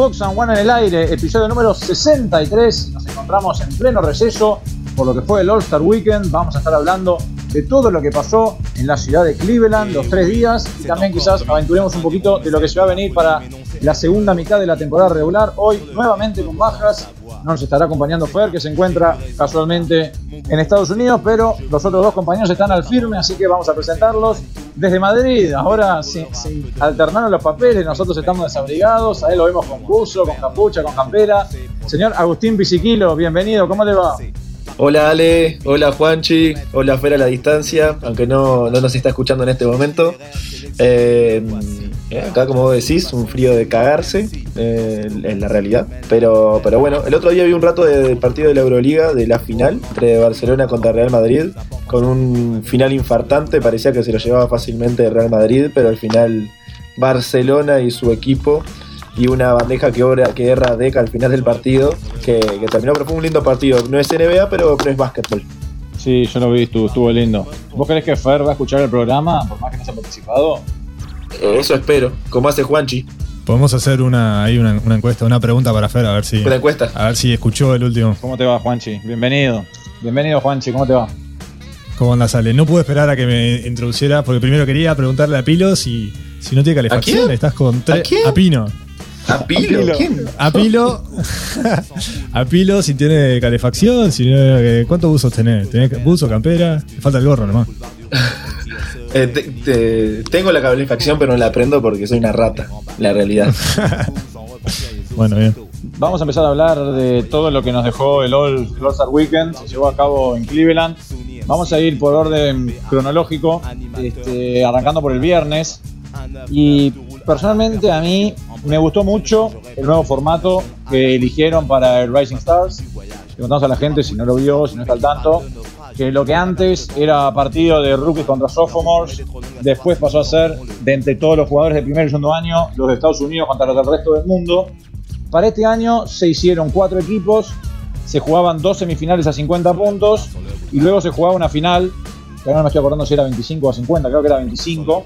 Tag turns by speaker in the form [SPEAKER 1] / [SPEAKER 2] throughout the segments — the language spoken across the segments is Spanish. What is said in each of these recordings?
[SPEAKER 1] Fox and One en el aire, episodio número 63. Nos encontramos en pleno receso por lo que fue el All-Star Weekend. Vamos a estar hablando de todo lo que pasó en la ciudad de Cleveland los tres días y también quizás aventuremos un poquito de lo que se va a venir para la segunda mitad de la temporada regular. Hoy nuevamente con bajas. No nos estará acompañando Fer, que se encuentra casualmente en Estados Unidos, pero los otros dos compañeros están al firme, así que vamos a presentarlos desde Madrid. Ahora, alternaron los papeles, nosotros estamos desabrigados. A él lo vemos con buzo, con capucha, con campera. Señor Agustín Pisiquilo, bienvenido, ¿cómo le va?
[SPEAKER 2] Hola Ale, hola Juanchi, hola Fer a la distancia, aunque no, nos está escuchando en este momento. Eh, acá, como vos decís, un frío de cagarse eh, en la realidad. Pero, pero bueno, el otro día vi un rato del partido de la Euroliga, de la final, entre Barcelona contra Real Madrid, con un final infartante. Parecía que se lo llevaba fácilmente Real Madrid, pero al final Barcelona y su equipo y una bandeja que, obra, que erra Deca al final del partido, que, terminó, pero fue un lindo partido. No es NBA, pero, es básquetbol.
[SPEAKER 1] Sí, yo lo vi, estuvo, estuvo lindo. ¿Vos crees que Fer va a escuchar el programa, por más que no haya participado?
[SPEAKER 2] Eh, eso espero, como hace Juanchi.
[SPEAKER 3] Podemos hacer una, ahí una, encuesta, una pregunta para Fer, a ver si.
[SPEAKER 2] Una encuesta.
[SPEAKER 3] A ver si escuchó el último.
[SPEAKER 1] ¿Cómo te va, Juanchi? Bienvenido. Bienvenido, Juanchi, ¿cómo te va?
[SPEAKER 3] ¿Cómo andas, Ale? No pude esperar a que me introduciera, porque primero quería preguntarle a Pilo si, si no tiene calefacción. Estás con tres.
[SPEAKER 2] ¿A,
[SPEAKER 3] ¿A Pino.
[SPEAKER 2] ¿A Pilo? ¿Quién?
[SPEAKER 3] A Pilo. a Pilo si tiene calefacción, si eh, ¿cuántos buzos tenés? ¿Tenés buzo, campera? Te falta el gorro nomás.
[SPEAKER 2] Eh, tengo la calefacción, pero no la prendo porque soy una rata, la realidad.
[SPEAKER 3] bueno, bien.
[SPEAKER 1] Vamos a empezar a hablar de todo lo que nos dejó el All, Star Weekend. Se llevó a cabo en Cleveland. Vamos a ir por orden cronológico, este, arrancando por el viernes. Y personalmente a mí me gustó mucho el nuevo formato que eligieron para el Rising Stars. Le contamos a la gente, si no lo vio, si no está al tanto, que lo que antes era partido de rookies contra sophomores, después pasó a ser de entre todos los jugadores de primer y segundo año, los de Estados Unidos contra los del resto del mundo. Para este año se hicieron cuatro equipos, se jugaban dos semifinales a 50 puntos y luego se jugaba una final, que ahora no me estoy acordando si era 25 o 50, creo que era 25,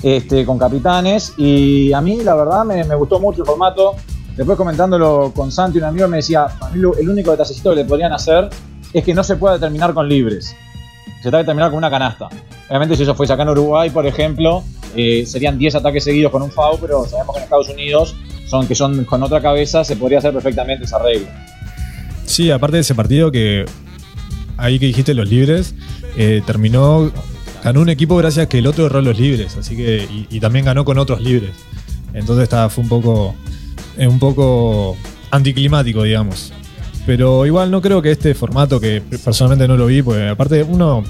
[SPEAKER 1] este, con capitanes. Y a mí, la verdad, me, gustó mucho el formato. Después comentándolo con Santi, un amigo me decía, el único detallecito que le podrían hacer es que no se puede terminar con libres. Se trata de terminar con una canasta. Obviamente si eso fuese acá en Uruguay, por ejemplo, eh, serían 10 ataques seguidos con un FAU, pero sabemos que en Estados Unidos, son, que son con otra cabeza, se podría hacer perfectamente esa regla.
[SPEAKER 3] Sí, aparte de ese partido que ahí que dijiste los libres, eh, terminó ganó un equipo gracias a que el otro erró los libres, así que y, también ganó con otros libres. Entonces estaba, fue un poco un poco anticlimático, digamos. Pero igual no creo que este formato, que personalmente no lo vi, porque aparte uno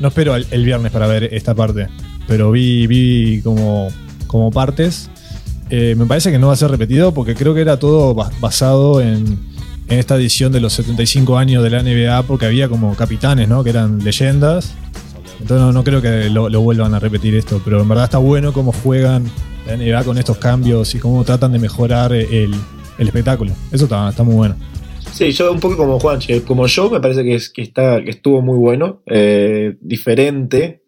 [SPEAKER 3] no espero el, viernes para ver esta parte, pero vi, vi como, como partes. Eh, me parece que no va a ser repetido porque creo que era todo basado en, en esta edición de los 75 años de la NBA, porque había como capitanes, ¿no? Que eran leyendas entonces no, creo que lo, vuelvan a repetir esto, pero en verdad está bueno cómo juegan la NBA con estos cambios y cómo tratan de mejorar el, espectáculo. Eso está, muy bueno.
[SPEAKER 2] Sí, yo un poco como Juan, como yo me parece que, es, que, está, que estuvo muy bueno, eh, diferente.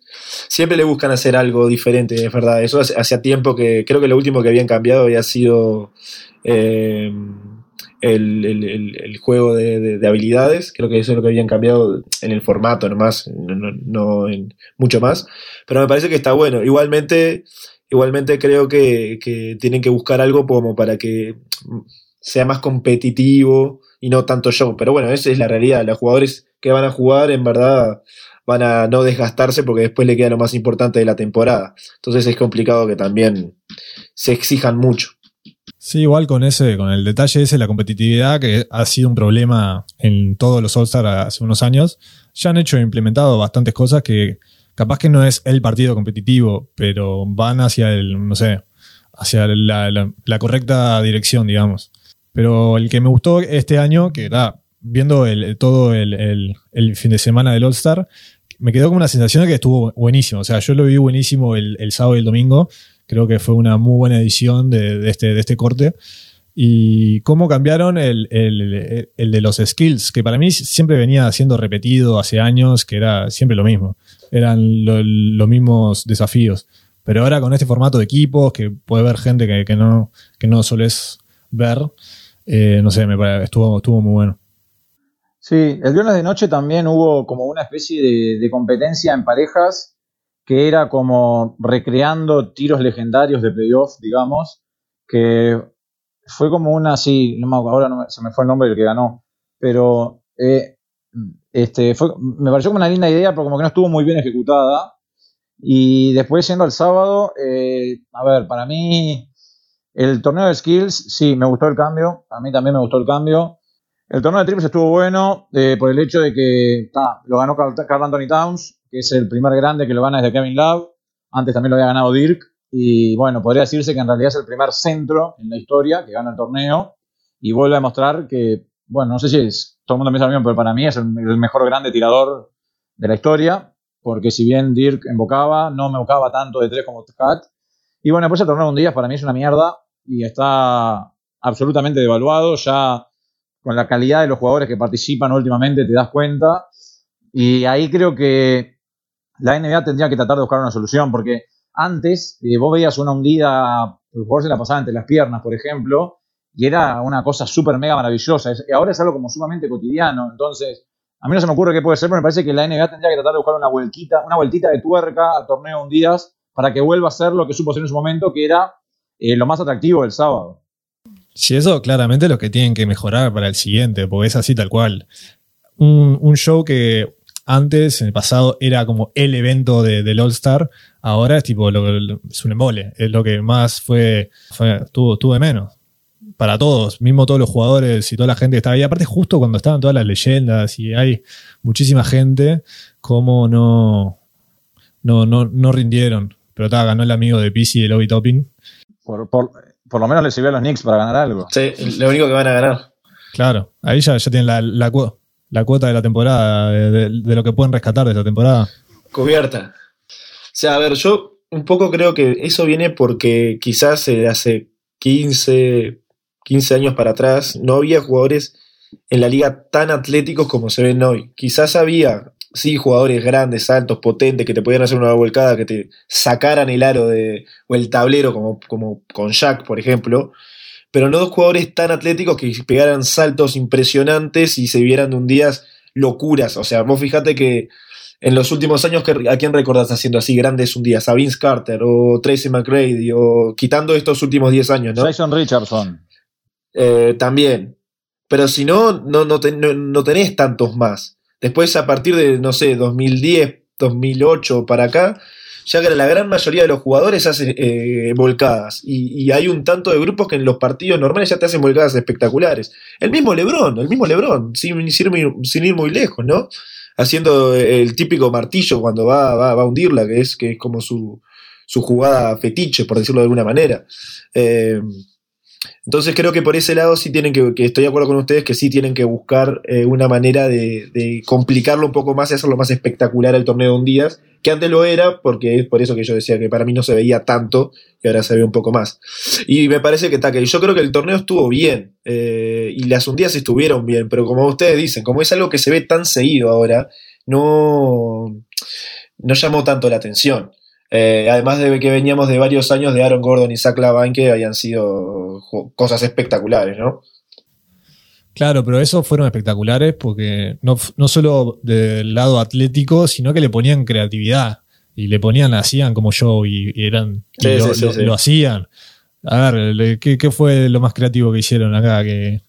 [SPEAKER 2] Siempre le buscan hacer algo diferente, es verdad. Eso hacía tiempo que creo que lo último que habían cambiado había sido... Eh, el, juego de, habilidades. Creo que eso es lo que habían cambiado en el formato nomás, no, en mucho más. Pero me parece que está bueno. Igualmente, igualmente creo que, tienen que buscar algo como para que sea más competitivo y no tanto show. Pero bueno, esa es la realidad. Los jugadores que van a jugar, en verdad, van a no desgastarse porque después le queda lo más importante de la temporada. Entonces es complicado que también se exijan mucho.
[SPEAKER 3] Sí, igual con ese, con el detalle ese, la competitividad, que ha sido un problema en todos los All-Star hace unos años, ya han hecho e implementado bastantes cosas que capaz que no es el partido competitivo, pero van hacia el, no sé, hacia la, correcta dirección, digamos. Pero el que me gustó este año, que era viendo el, todo el, fin de semana del All-Star, me quedó como una sensación de que estuvo buenísimo. O sea, yo lo vi buenísimo el, sábado y el domingo Creo que fue una muy buena edición de, este, de este corte. Y cómo cambiaron el, de los skills, que para mí siempre venía siendo repetido hace años, que era siempre lo mismo. Eran los mismos desafíos. Pero ahora con este formato de equipos, que puede ver gente que, que no, que no solés ver, eh, no sé, me parece, estuvo, estuvo muy bueno.
[SPEAKER 1] Sí, el viernes de noche también hubo como una especie de, competencia en parejas que era como recreando tiros legendarios de playoff, digamos, que fue como una, sí, no me, ahora no se me fue el nombre del que ganó, pero eh, este, fue, me pareció como una linda idea, pero como que no estuvo muy bien ejecutada. Y después, yendo al sábado, eh, a ver, para mí, el torneo de skills, sí, me gustó el cambio, a mí también me gustó el cambio. El torneo de triples estuvo bueno eh, por el hecho de que lo ganó Carl, Anthony Towns, que es el primer grande que lo gana desde Kevin Love. Antes también lo había ganado Dirk. Y bueno, podría decirse que en realidad es el primer centro en la historia que gana el torneo. Y vuelve a demostrar que, bueno, no sé si es, todo el mundo piensa lo mismo, pero para mí es el, mejor grande tirador de la historia. Porque si bien Dirk embocaba, no me embocaba tanto de tres como Cat. Y bueno, después el torneo de un día para mí es una mierda y está absolutamente devaluado. Ya con la calidad de los jugadores que participan últimamente te das cuenta. Y ahí creo que la NBA tendría que tratar de buscar una solución, porque antes eh, vos veías una hundida, el jugador se la pasaba entre las piernas, por ejemplo, y era una cosa súper mega maravillosa. Es- ahora es algo como sumamente cotidiano. Entonces, a mí no se me ocurre qué puede ser, pero me parece que la NBA tendría que tratar de buscar una vueltita, una vueltita de tuerca al torneo de hundidas para que vuelva a ser lo que supo en su momento, que era eh, lo más atractivo del sábado.
[SPEAKER 3] Si eso claramente es lo que tienen que mejorar para el siguiente, porque es así tal cual. Un, un show que antes, en el pasado, era como el evento de- del All-Star, ahora es tipo lo, es un embole, es lo que más fue, fue tuvo, tuvo de menos. Para todos, mismo todos los jugadores y toda la gente que estaba ahí. Aparte, justo cuando estaban todas las leyendas y hay muchísima gente, como no, no, no, no rindieron. Pero estaba, ganó el amigo de y el Obi Topping.
[SPEAKER 1] Por, por, por lo menos le sirvió a los Knicks para ganar algo.
[SPEAKER 2] Sí, lo único que van a ganar.
[SPEAKER 3] Claro, ahí ya, ya tienen la, la, cu- la cuota de la temporada, de, de- de lo que pueden rescatar de esta temporada.
[SPEAKER 2] Cubierta. O sea, a ver, yo un poco creo que eso viene porque quizás eh, hace 15, 15 años para atrás no había jugadores en la liga tan atléticos como se ven hoy. Quizás había, sí, jugadores grandes, altos, potentes, que te podían hacer una volcada, que te sacaran el aro de, o el tablero, como, como con Jack, por ejemplo, pero no dos jugadores tan atléticos que pegaran saltos impresionantes y se vieran de un día locuras. O sea, vos fijate que en los últimos años, ¿qué- ¿a quién recordás haciendo así grandes un día? ¿A Vince Carter o Tracy McGrady o quitando estos últimos 10 años, ¿no?
[SPEAKER 1] Jason Richardson.
[SPEAKER 2] Eh, también. Pero si no, no, no, ten- no- no tenés tantos más. Después, a partir de, no sé, 2010, 2008 para acá, ya que la gran mayoría de los jugadores hacen eh, volcadas. Y, hay un tanto de grupos que en los partidos normales ya te hacen volcadas espectaculares. El mismo Lebron, el mismo Lebron, sin, sin ir muy- lejos, ¿no? Haciendo el típico martillo cuando va, va, va a hundirla, que es, que es como su, su jugada fetiche, por decirlo de alguna manera. Eh, entonces creo que por ese lado sí tienen que, que estoy de acuerdo con ustedes, que sí tienen que buscar eh, una manera de, complicarlo un poco más y hacerlo más espectacular el torneo de un día, que antes lo era, porque es por eso que yo decía que para mí no se veía tanto y ahora se ve un poco más. Y me parece que está que yo creo que el torneo estuvo bien eh, y las hundías estuvieron bien, pero como ustedes dicen, como es algo que se ve tan seguido ahora, no, no llamó tanto la atención. Eh, además de que veníamos de varios años de Aaron Gordon y Zach Lavine que habían sido cosas espectaculares, ¿no?
[SPEAKER 3] Claro, pero esos fueron espectaculares porque no, no solo del lado atlético, sino que le ponían creatividad. Y le ponían, hacían como yo y, y eran. y
[SPEAKER 2] Sí,
[SPEAKER 3] lo,
[SPEAKER 2] sí, sí,
[SPEAKER 3] lo-
[SPEAKER 2] sí.
[SPEAKER 3] lo hacían. A ver, ¿qué, qué fue lo más creativo que hicieron acá? Que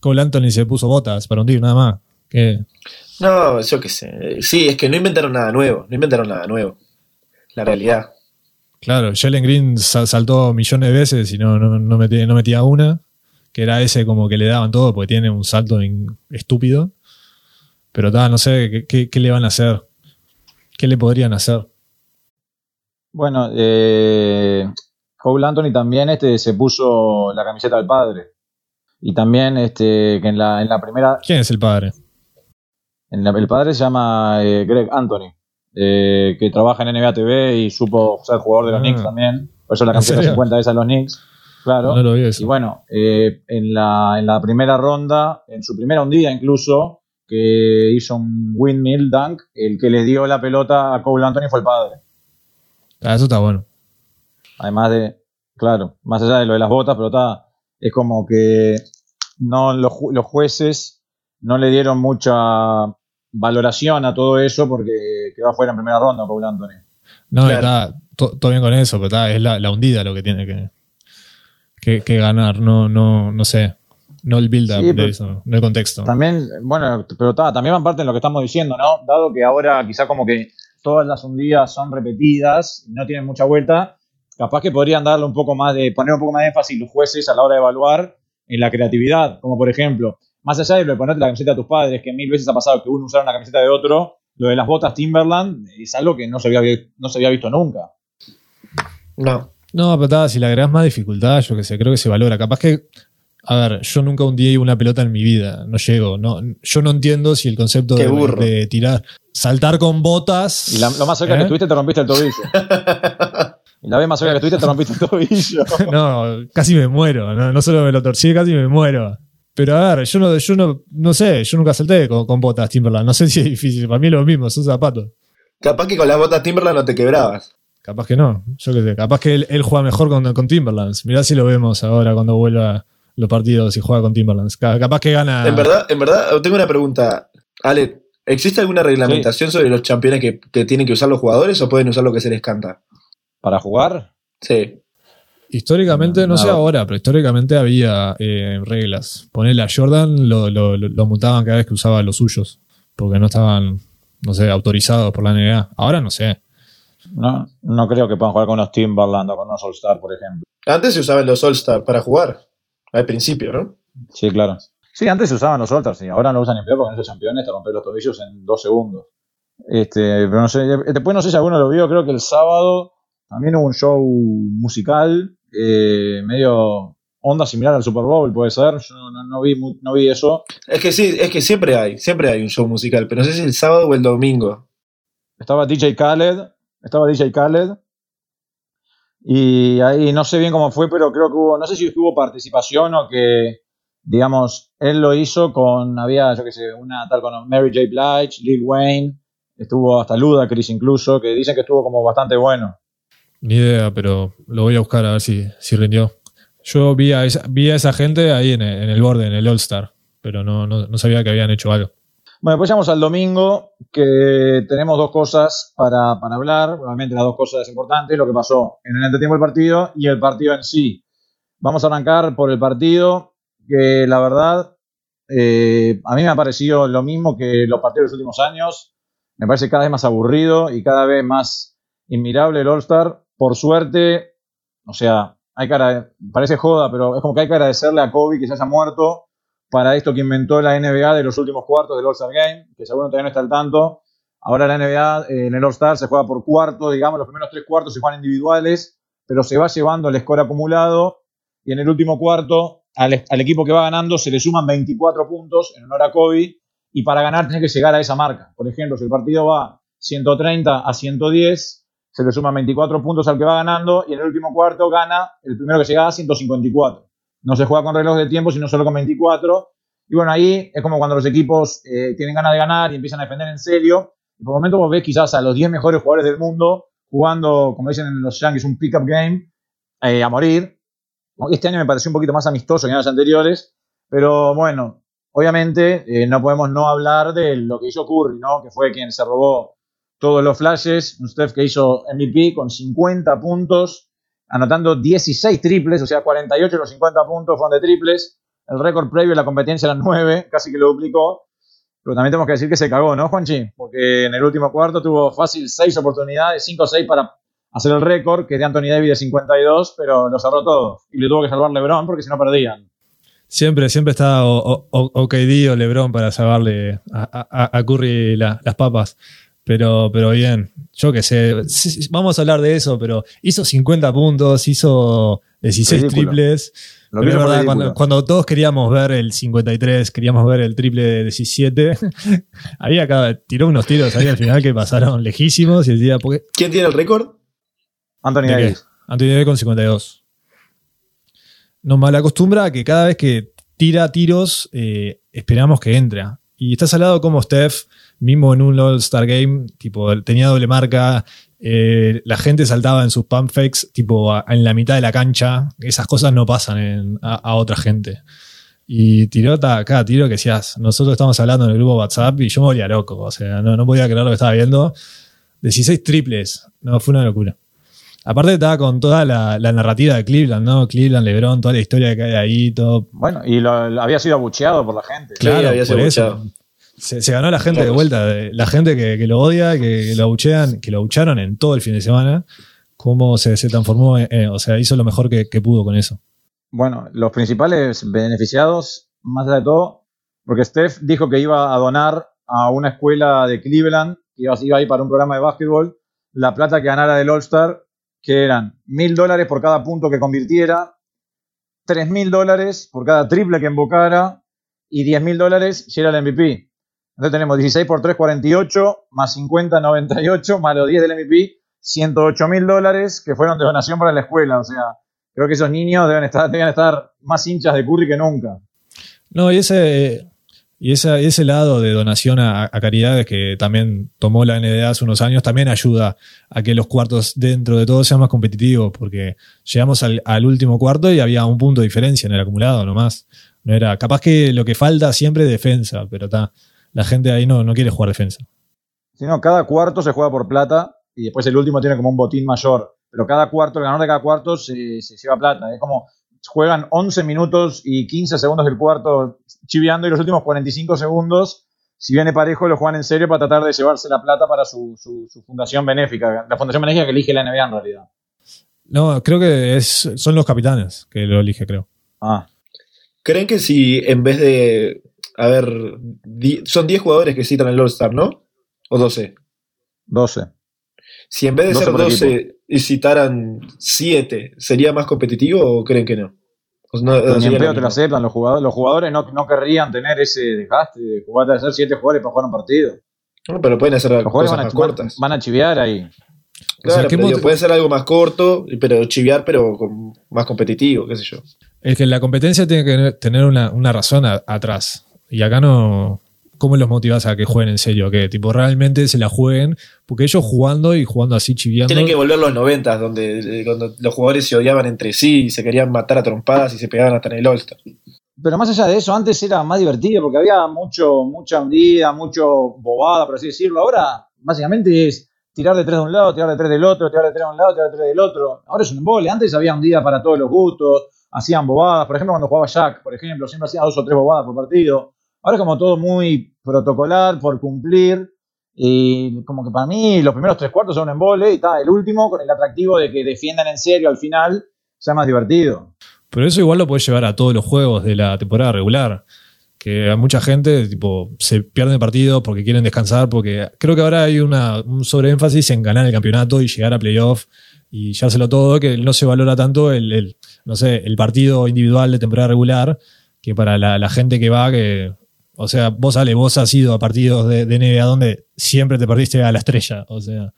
[SPEAKER 3] Cole Anthony se puso botas para hundir, nada más.
[SPEAKER 2] No, yo qué sé. Sí, es que no inventaron nada nuevo, no inventaron nada nuevo. La realidad.
[SPEAKER 3] Claro, Jalen Green sa- saltó millones de veces y no, no, no, metía, no metía una, que era ese como que le daban todo porque tiene un salto in- estúpido. Pero ta, no sé, ¿qué, qué, qué le van a hacer? ¿Qué le podrían hacer?
[SPEAKER 1] Bueno, eh, Cole Anthony también este, se puso la camiseta del padre. Y también este, que en la, en la primera,
[SPEAKER 3] ¿Quién es el padre?
[SPEAKER 1] en la- el padre se llama eh, Greg Anthony, eh, que trabaja en NBA TV y supo ser jugador de los
[SPEAKER 3] Ah.
[SPEAKER 1] Knicks también. Por eso la
[SPEAKER 3] ¿En
[SPEAKER 1] camiseta
[SPEAKER 3] serio?
[SPEAKER 1] 50 esa de los Knicks. Claro.
[SPEAKER 3] No lo vi eso.
[SPEAKER 1] Y bueno, eh, en, la, en la primera ronda, en su primera hundida incluso, que hizo un windmill dunk, el que le dio la pelota a Cole Anthony fue el padre.
[SPEAKER 3] Ah, eso está bueno.
[SPEAKER 1] Además de, claro, más allá de lo de las botas, pero está, es como que no los, los jueces no le dieron mucha valoración a todo eso porque quedó afuera en primera ronda Paul Anthony.
[SPEAKER 3] No, está todo bien con eso, pero está, es la, hundida lo que tiene que, que, ganar, no, no, no sé. No el build-up de eso, no el contexto.
[SPEAKER 1] También, bueno, pero está, también van parte de lo que estamos diciendo, ¿no? Dado que ahora quizá como que todas las hundidas son repetidas, no tienen mucha vuelta, capaz que podrían darle un poco más de, poner un poco más de énfasis los jueces a la hora de evaluar en la creatividad, como por ejemplo, más allá de lo de ponerte la camiseta a tus padres, que mil veces ha pasado que uno usara una camiseta de otro, lo de las botas Timberland es algo que no se había, no se había visto nunca.
[SPEAKER 2] No.
[SPEAKER 3] No, pero si le agregas más dificultad, yo que sé, creo que se valora. Capaz que, a ver, yo nunca hundí una pelota en mi vida, no llego. No, yo no entiendo si el concepto de, tirar, saltar con botas.
[SPEAKER 1] Y lo más cerca que ¿eh? estuviste te rompiste el tobillo. y la vez más cerca que estuviste te rompiste el tobillo.
[SPEAKER 3] no, casi me muero. No, no solo me lo torcí, casi me muero. Pero a ver, yo no, yo no, no sé, yo nunca salté con, botas Timberland. No sé si es difícil. Para mí es lo mismo, son zapatos.
[SPEAKER 2] Capaz que con las botas Timberland no te quebrabas.
[SPEAKER 3] Capaz que no, yo qué sé. Capaz que él, juega mejor con, con, Timberlands. Mirá si lo vemos ahora cuando vuelva los partidos y juega con Timberlands. Capaz que gana.
[SPEAKER 2] En verdad, en verdad, tengo una pregunta. Ale, ¿existe alguna reglamentación sobre los campeones que, tienen que usar los jugadores o pueden usar lo que se les canta?
[SPEAKER 1] ¿Para jugar?
[SPEAKER 2] Sí.
[SPEAKER 3] Históricamente, no, sé ahora, pero históricamente había eh, reglas. Ponerle a Jordan, lo, lo, lo, mutaban cada vez que usaba los suyos, porque no estaban, no sé, autorizados por la NBA. Ahora no sé.
[SPEAKER 1] No, no creo que puedan jugar con los Timberland o con los All-Star, por ejemplo.
[SPEAKER 2] Antes se usaban los All-Star para jugar, al principio, ¿no?
[SPEAKER 1] Sí, claro. Sí, antes se usaban los All-Star, sí. Ahora no usan ni peor porque en esos campeones te rompen los tobillos en dos segundos. Este, pero no sé, después no sé si alguno lo vio, creo que el sábado también hubo un show musical eh, medio onda similar al Super Bowl, puede ser. Yo no, vi, no vi eso.
[SPEAKER 2] Es que sí, es que siempre hay, siempre hay un show musical, pero no sé si el sábado o el domingo.
[SPEAKER 1] Estaba DJ Khaled, estaba DJ Khaled. Y ahí no sé bien cómo fue, pero creo que hubo, no sé si hubo participación o que, digamos, él lo hizo con, había, yo qué sé, una tal con Mary J. Blige, Lil Wayne, estuvo hasta Ludacris incluso, que dicen que estuvo como bastante bueno.
[SPEAKER 3] Ni idea, pero lo voy a buscar a ver si, si rindió. Yo vi a, esa, vi a esa gente ahí en el, en el borde, en el All-Star, pero no, no, sabía que habían hecho algo.
[SPEAKER 1] Bueno, pues llegamos al domingo, que tenemos dos cosas para, hablar. Obviamente las dos cosas importantes, lo que pasó en el entretiempo del partido y el partido en sí. Vamos a arrancar por el partido, que la verdad eh, a mí me ha parecido lo mismo que los partidos de los últimos años. Me parece cada vez más aburrido y cada vez más inmirable el All-Star. Por suerte, o sea, hay cara, parece joda, pero es como que hay que agradecerle a Kobe que se haya muerto para esto que inventó la NBA de los últimos cuartos del All-Star Game, que seguro todavía no está al tanto. Ahora la NBA eh, en el All-Star se juega por cuarto, digamos, los primeros tres cuartos se juegan individuales, pero se va llevando el score acumulado y en el último cuarto al, al, equipo que va ganando se le suman 24 puntos en honor a Kobe y para ganar tiene que llegar a esa marca. Por ejemplo, si el partido va 130 a 110, se le suman 24 puntos al que va ganando y en el último cuarto gana el primero que llega a 154. No se juega con reloj de tiempo, sino solo con 24. Y bueno, ahí es como cuando los equipos eh, tienen ganas de ganar y empiezan a defender en serio. Y por momento vos ves quizás a los 10 mejores jugadores del mundo jugando, como dicen en los Yankees, un pick-up game eh, a morir. Este año me pareció un poquito más amistoso que en anteriores. Pero bueno, obviamente eh, no podemos no hablar de lo que hizo Curry, ¿no? que fue quien se robó todos los flashes, un Steph que hizo MVP con 50 puntos, anotando 16 triples, o sea, 48 de los 50 puntos fueron de triples. El récord previo de la competencia era 9, casi que lo duplicó. Pero también tenemos que decir que se cagó, ¿no, Juanchi? Porque en el último cuarto tuvo fácil 6 oportunidades, 5 o 6 para hacer el récord, que de Anthony Davis de 52, pero lo cerró todo. Y le tuvo que salvar LeBron porque si no perdían.
[SPEAKER 3] Siempre, siempre está OKD o, LeBron para salvarle a, Curry las papas. Pero, pero bien, yo qué sé, vamos a hablar de eso, pero hizo 50 puntos, hizo 16 triples. verdad, cuando, todos queríamos ver el 53, queríamos ver el triple de 17, ahí acá tiró unos tiros ahí al final que pasaron lejísimos. Y el día, porque,
[SPEAKER 2] ¿Quién tiene el récord?
[SPEAKER 1] Anthony Davis.
[SPEAKER 3] Anthony Davis con 52. Nos malacostumbra que cada vez que tira tiros, eh, esperamos que entre. Y estás al lado como Steph, mismo en un All-Star Game, tipo, tenía doble marca, eh, la gente saltaba en sus pump fakes, tipo, en la mitad de la cancha. Esas cosas no pasan a, otra gente. Y tiró cada tiro que decías, nosotros estamos hablando en el grupo WhatsApp y yo me volvía loco, o sea, no, no podía creer lo que estaba viendo. 16 triples, no, fue una locura. Aparte estaba con toda la, narrativa de Cleveland, ¿no? Cleveland, LeBron, toda la historia que hay ahí, todo.
[SPEAKER 1] Bueno, y lo, había sido abucheado por la gente.
[SPEAKER 3] Claro, había sido abucheado. Se, ganó la gente de vuelta, la gente que, lo odia, que, lo abuchean, que lo abucharon en todo el fin de semana, cómo se, transformó, o sea, hizo lo mejor que, pudo con eso.
[SPEAKER 1] Bueno, los principales beneficiados, más allá de todo, porque Steph dijo que iba a donar a una escuela de Cleveland, que iba, iba a ir para un programa de básquetbol, la plata que ganara del All-Star, que eran mil dólares por cada punto que convirtiera, tres mil dólares por cada triple que invocara y diez mil dólares si era el MVP. Entonces tenemos 16 por 3, 48, más 50, 98, más los 10 del MVP, 108 mil dólares que fueron de donación para la escuela. O sea, creo que esos niños deben estar, deben estar más hinchas de Curry que nunca.
[SPEAKER 3] No, y ese, y ese lado de donación a, caridades que también tomó la NBA hace unos años también ayuda a que los cuartos dentro de todo sean más competitivos, porque llegamos al, al, último cuarto y había un punto de diferencia en el acumulado nomás. No era, capaz que lo que falta siempre es defensa, pero está la gente ahí no, no quiere jugar defensa.
[SPEAKER 1] Sino cada cuarto se juega por plata y después el último tiene como un botín mayor. Pero cada cuarto, el ganador de cada cuarto se, lleva plata. Es como juegan 11 minutos y 15 segundos del cuarto chiviando y los últimos 45 segundos, si viene parejo, lo juegan en serio para tratar de llevarse la plata para su, fundación benéfica. La fundación benéfica que elige la NBA en realidad.
[SPEAKER 3] No, creo que es, son los capitanes que lo elige, creo.
[SPEAKER 2] Ah. ¿Creen que si en vez de a ver, son 10 jugadores que citan el All-Star, ¿no? ¿O 12?
[SPEAKER 1] 12.
[SPEAKER 2] Si en vez de ser 12 y citaran 7, ¿sería más competitivo o creen que no?
[SPEAKER 1] no, ni en te lo aceptan los jugadores. Los jugadores no, no querrían tener ese desgaste de jugar de hacer 7 jugadores para jugar un partido.
[SPEAKER 2] No, pero pueden hacer
[SPEAKER 1] los cosas van a, más cortas. Van a chiviar ahí.
[SPEAKER 2] Claro, puede ser algo más corto, pero chiviar, pero más competitivo, qué sé yo.
[SPEAKER 3] Es que la competencia tiene que tener una, una razón atrás. Y acá no. ¿Cómo los motivas a que jueguen en serio? Que tipo realmente se la jueguen. Porque ellos jugando y jugando así chiviando.
[SPEAKER 2] Tienen que volver los noventas, donde, cuando los jugadores se odiaban entre sí y se querían matar a trompadas y se pegaban hasta en el All-Star.
[SPEAKER 1] Pero más allá de eso, antes era más divertido porque había mucho, mucha hundida, mucho bobada, por así decirlo. Ahora, básicamente es tirar de tres de un lado, tirar de tres del otro, tirar de tres de un lado, tirar de tres del otro. Ahora es un embole. Antes había hundida para todos los gustos, hacían bobadas. Por ejemplo, cuando jugaba Jack, por ejemplo, siempre hacía dos o tres bobadas por partido. Ahora es como todo muy protocolar, por cumplir. Y como que para mí los primeros tres cuartos son un embole y está el último con el atractivo de que defiendan en serio al final sea más divertido.
[SPEAKER 3] Pero eso igual lo puedes llevar a todos los juegos de la temporada regular. Que a mucha gente tipo, se pierde partidos porque quieren descansar, porque creo que ahora hay una, un sobreénfasis en ganar el campeonato y llegar a playoff y lo todo, que no se valora tanto el, no sé, el partido individual de temporada regular, que para la gente que va, que o sea, vos, Ale, vos has ido a partidos de, de NBA donde siempre te perdiste a la estrella. O sea,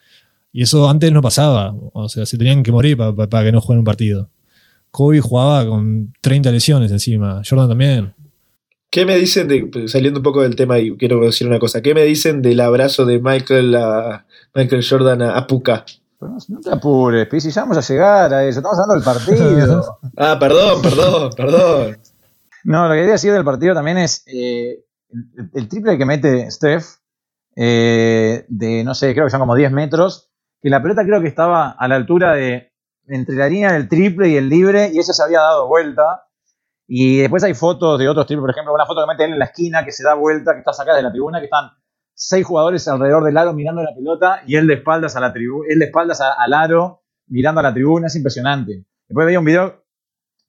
[SPEAKER 3] y eso antes no pasaba. O sea, se tenían que morir para que no jueguen un partido. Kobe jugaba con 30 lesiones encima. Jordan también.
[SPEAKER 2] ¿Qué me dicen de, saliendo un poco del tema y quiero decir una cosa, ¿qué me dicen del abrazo de Michael a Michael Jordan a, Puka?
[SPEAKER 1] No te apures, Pisi, ya vamos a llegar a eso, estamos hablando del partido.
[SPEAKER 2] ah, perdón, perdón, perdón.
[SPEAKER 1] No, lo que quería decir del partido también es, eh, el, triple que mete Steph, eh, de no sé, creo que son como 10 metros, que la pelota creo que estaba a la altura de entre la línea del triple y el libre, y esa se había dado vuelta. Y después hay fotos de otros triples, por ejemplo, una foto que mete él en la esquina, que se da vuelta, que está sacada de la tribuna, que están seis jugadores alrededor del aro mirando la pelota y él de espaldas a la él de espaldas al aro mirando a la tribuna, es impresionante. Después veía un video,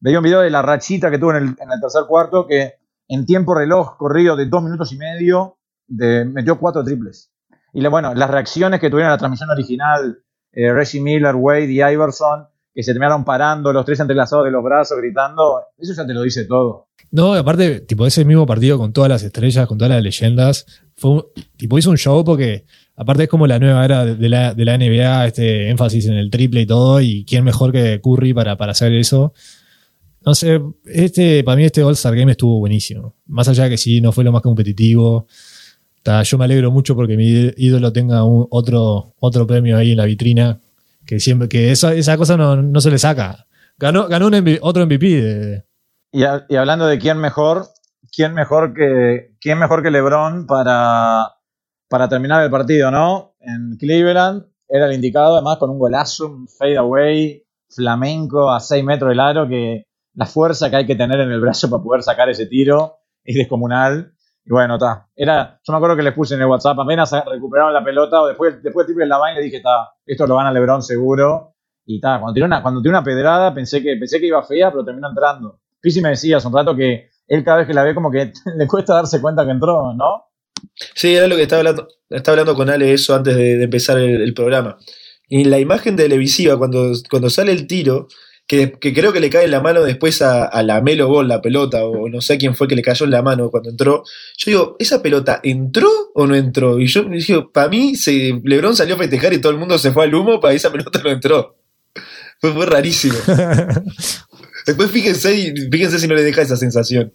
[SPEAKER 1] veía un video de la rachita que tuvo en el, tercer cuarto que en tiempo reloj corrido de dos minutos y medio, metió cuatro triples. Y bueno, las reacciones que tuvieron en la transmisión original, eh, Reggie Miller, Wade y Iverson, que se terminaron parando, los tres entrelazados de los brazos, gritando, eso ya te lo dice todo.
[SPEAKER 3] No, aparte, tipo, ese mismo partido con todas las estrellas, con todas las leyendas, fue tipo, hizo un show porque, aparte es como la nueva era de la, de la NBA, este énfasis en el triple y todo, y quién mejor que Curry para, para hacer eso. No sé, este, para mí este All-Star Game estuvo buenísimo. Más allá de que sí, no fue lo más competitivo. yo me alegro mucho porque mi ídolo tenga otro, otro premio ahí en la vitrina. Que siempre, que esa, esa cosa no, se le saca. Ganó, ganó un otro MVP.
[SPEAKER 1] Y, hablando de quién mejor, quién mejor que, quién mejor que LeBron para, para terminar el partido, ¿no? En Cleveland era el indicado, además con un golazo, un fade away flamenco a 6 metros del aro, que la fuerza que hay que tener en el brazo para poder sacar ese tiro es descomunal. Y bueno, está. Era, yo me acuerdo que les puse en el WhatsApp, apenas recuperaron la pelota, o después, después del triple la vaina, dije, está, esto lo van a Lebron seguro. Y está, cuando tiró una, cuando tiró una pedrada, pensé que, pensé que iba fea, pero terminó entrando. Pisi me decía hace un rato que él cada vez que la ve como que le cuesta darse cuenta que entró, ¿no?
[SPEAKER 2] Sí, era lo que estaba hablando, estaba hablando con Ale eso antes de, empezar el, programa. Y la imagen televisiva, cuando, cuando sale el tiro, que, creo que le cae en la mano después a, la Melo Ball, la pelota, o no sé quién fue que le cayó en la mano cuando entró. Yo digo, ¿esa pelota entró o no entró? Y yo dije, para mí, se, Lebron salió a festejar y todo el mundo se fue al humo, para esa pelota no entró. Fue, fue rarísimo. después fíjense, fíjense si no le deja esa sensación.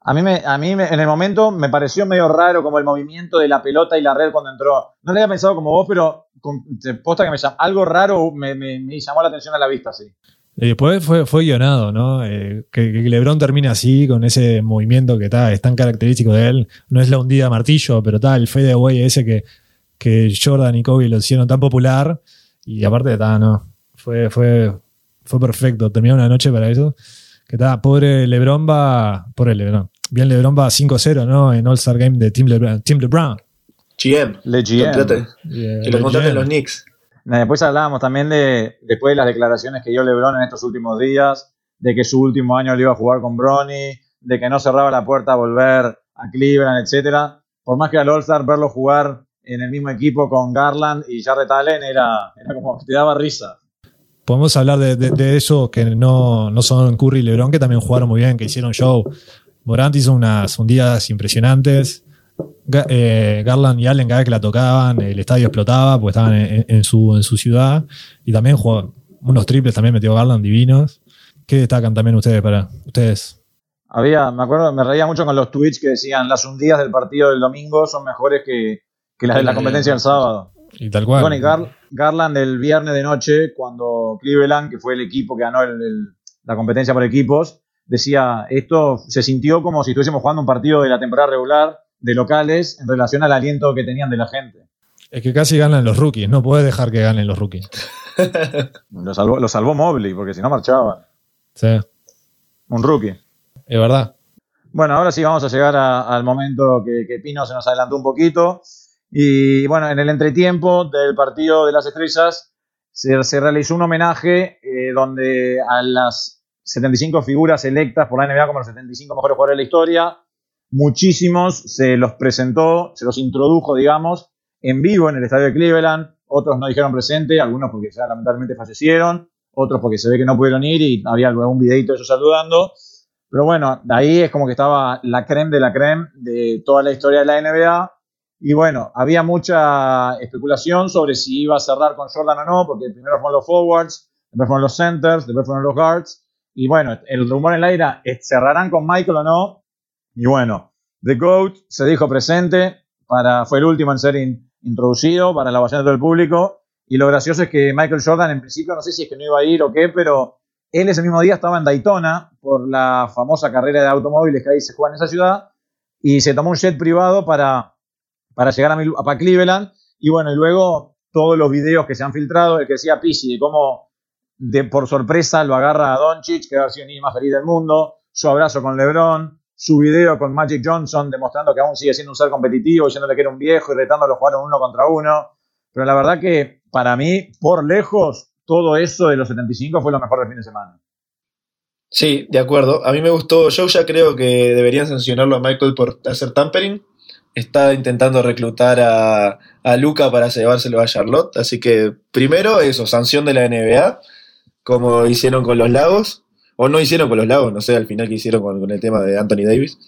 [SPEAKER 1] A mí, me, a mí en el momento me pareció medio raro como el movimiento de la pelota y la red cuando entró. No le había pensado como vos, pero posta que me algo raro me, me, llamó la atención a la vista, sí.
[SPEAKER 3] Y después fue, fue guionado, ¿no? Eh, que, Lebron termine así, con ese movimiento que está, es tan característico de él. No es la hundida martillo, pero está el fadeaway ese que, que Jordan y Kobe lo hicieron tan popular. Y aparte, está, no. Fue, fue, fue perfecto. Terminó una noche para eso. Que está, pobre Lebron va. Pobre Lebron. Bien, LeBron va 5-0, ¿no? En All-Star Game de Team LeBron. Team LeBron.
[SPEAKER 2] GM.
[SPEAKER 1] Le GM.
[SPEAKER 2] que lo contraten los Knicks.
[SPEAKER 1] Después hablábamos también de, después de las declaraciones que dio LeBron en estos últimos días, de que su último año le iba a jugar con Bronny, de que no cerraba la puerta a volver a Cleveland, etcétera. Por más que al All-Star verlo jugar en el mismo equipo con Garland y Jarrett Allen era, era como que te daba risa.
[SPEAKER 3] Podemos hablar de, de, eso que no, no son Curry y LeBron, que también jugaron muy bien, que hicieron show. Morant hizo unas hundidas impresionantes. Eh, Garland y Allen cada vez que la tocaban, el estadio explotaba porque estaban en, su, en su ciudad. Y también jugó unos triples, también metió Garland divinos. ¿Qué destacan también ustedes para ustedes?
[SPEAKER 1] Había, me acuerdo, me reía mucho con los tweets que decían las hundidas del partido del domingo son mejores que, las de la competencia del sábado.
[SPEAKER 3] Y tal cual.
[SPEAKER 1] Bueno, Garland el viernes de noche, cuando Cleveland, que fue el equipo que ganó la competencia por equipos, decía, esto se sintió como si estuviésemos jugando un partido de la temporada regular de locales en relación al aliento que tenían de la gente.
[SPEAKER 3] Es que casi ganan los rookies, no puedes dejar que ganen los rookies.
[SPEAKER 1] lo, salvó, lo salvó Mobley, porque si no marchaban.
[SPEAKER 3] Sí.
[SPEAKER 1] Un rookie.
[SPEAKER 3] Es verdad.
[SPEAKER 1] Bueno, ahora sí vamos a llegar al momento que, Pino se nos adelantó un poquito. Y bueno, en el entretiempo del partido de las estrellas se, realizó un homenaje eh, donde a las 75 figuras electas por la NBA como los 75 mejores jugadores de la historia. Muchísimos se los presentó, se los introdujo, digamos, en vivo en el estadio de Cleveland. Otros no dijeron presente, algunos porque ya lamentablemente fallecieron, otros porque se ve que no pudieron ir y había algún videito de ellos saludando. Pero bueno, de ahí es como que estaba la creme de la creme de toda la historia de la NBA. Y bueno, había mucha especulación sobre si iba a cerrar con Jordan o no, porque primero fueron los forwards, después fueron los centers, después fueron los guards. Y bueno, el rumor en la ira es cerrarán con Michael o no. Y bueno, The GOAT se dijo presente, para, fue el último en ser introducido para la ovación de todo el público. Y lo gracioso es que Michael Jordan, en principio, no sé si es que no iba a ir o qué, pero él ese mismo día estaba en Daytona por la famosa carrera de automóviles que ahí se juega en esa ciudad. Y se tomó un jet privado para, para llegar a, a Cleveland. Y bueno, y luego todos los videos que se han filtrado, el que decía Pisi, de cómo de, por sorpresa lo agarra a Doncic, que ha sido el niño más feliz del mundo, su abrazo con LeBron, su video con Magic Johnson demostrando que aún sigue siendo un ser competitivo, diciéndole que era un viejo y retándolo a jugar uno contra uno. Pero la verdad que para mí, por lejos, todo eso de los 75 fue lo mejor del fin de semana.
[SPEAKER 2] Sí, de acuerdo. A mí me gustó. Yo ya creo que deberían sancionarlo a Michael por hacer tampering. Está intentando reclutar a, a Luca para llevárselo a Charlotte. Así que, primero, eso, sanción de la NBA como hicieron con los lagos, o no hicieron con los lagos, no sé al final qué hicieron con, el tema de Anthony Davis.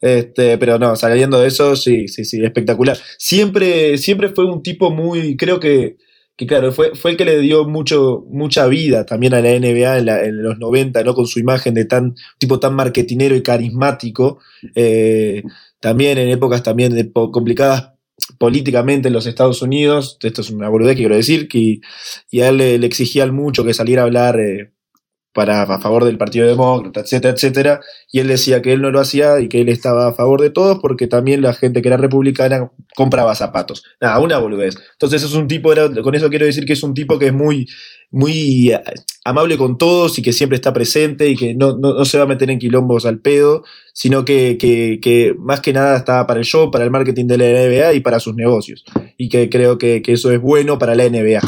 [SPEAKER 2] Este, pero no, saliendo de eso, sí, sí, sí, espectacular. Siempre, siempre fue un tipo muy, creo que, que claro, fue, fue el que le dio mucho, mucha vida también a la NBA en, los 90, ¿no? Con su imagen de tan, tipo tan marketinero y carismático. Eh, también en épocas también complicadas políticamente en los Estados Unidos, esto es una boludez que quiero decir, que, y a él le, exigían mucho que saliera a hablar eh, para, a favor del Partido Demócrata, etcétera, etcétera, y él decía que él no lo hacía y que él estaba a favor de todos porque también la gente que era republicana compraba zapatos. Nada, una boludez. Entonces es un tipo, con eso quiero decir que es un tipo que es muy, muy eh, amable con todos y que siempre está presente y que no, no, se va a meter en quilombos al pedo, sino que, que, que, más que nada está para el show, para el marketing de la NBA y para sus negocios. Y que creo que, que eso es bueno para la NBA.